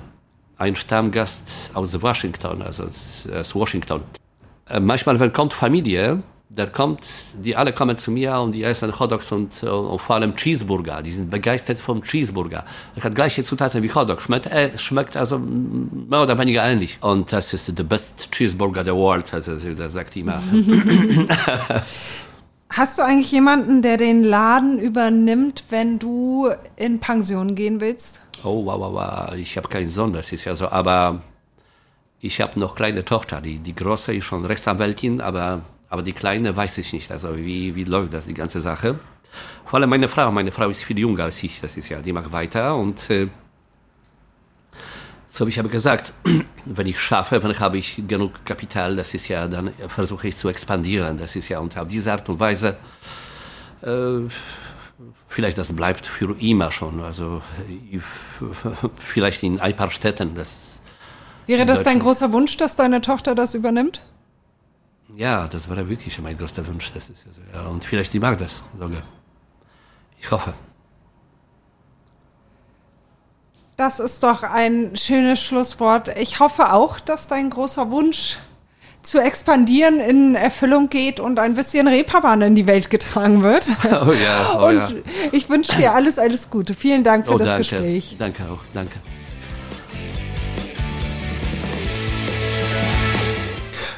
Speaker 1: ein Stammgast aus Washington, also aus Washington. Äh, manchmal wenn kommt Familie der kommt, die alle kommen zu mir und die essen Hotdogs und, und vor allem Cheeseburger. Die sind begeistert vom Cheeseburger. Er hat gleiche Zutaten wie Hotdog. Schmeckt, äh, schmeckt also mehr oder weniger ähnlich. Und das ist the best Cheeseburger the world, also das sagt immer.
Speaker 3: Hast du eigentlich jemanden, der den Laden übernimmt, wenn du in Pension gehen willst?
Speaker 1: Oh, wow, wow, wow. Ich habe keinen Sohn, das ist ja so. Aber ich habe noch kleine Tochter. Die, die große ist schon Rechtsanwältin, aber aber die Kleine weiß ich nicht. Also wie, wie läuft das, die ganze Sache? Vor allem meine Frau. Meine Frau ist viel jünger als ich. Das ist ja, die macht weiter. Und äh, so ich habe gesagt, wenn ich schaffe, dann habe ich genug Kapital. Das ist ja, dann versuche ich zu expandieren. Das ist ja, und auf diese Art und Weise, äh, vielleicht das bleibt für immer schon. Also vielleicht in ein paar Städten. Das
Speaker 3: Wäre das dein großer Wunsch, dass deine Tochter das übernimmt?
Speaker 1: Ja, das war wirklich mein größter Wunsch. Das ist also, ja, und vielleicht die mag das sogar. Ich hoffe.
Speaker 3: Das ist doch ein schönes Schlusswort. Ich hoffe auch, dass dein großer Wunsch zu expandieren in Erfüllung geht und ein bisschen Reeperbahn in die Welt getragen wird.
Speaker 1: Oh ja, oh
Speaker 3: und
Speaker 1: ja.
Speaker 3: ich wünsche dir alles, alles Gute. Vielen Dank für
Speaker 1: oh,
Speaker 3: das
Speaker 1: danke.
Speaker 3: Gespräch.
Speaker 1: Danke auch, danke.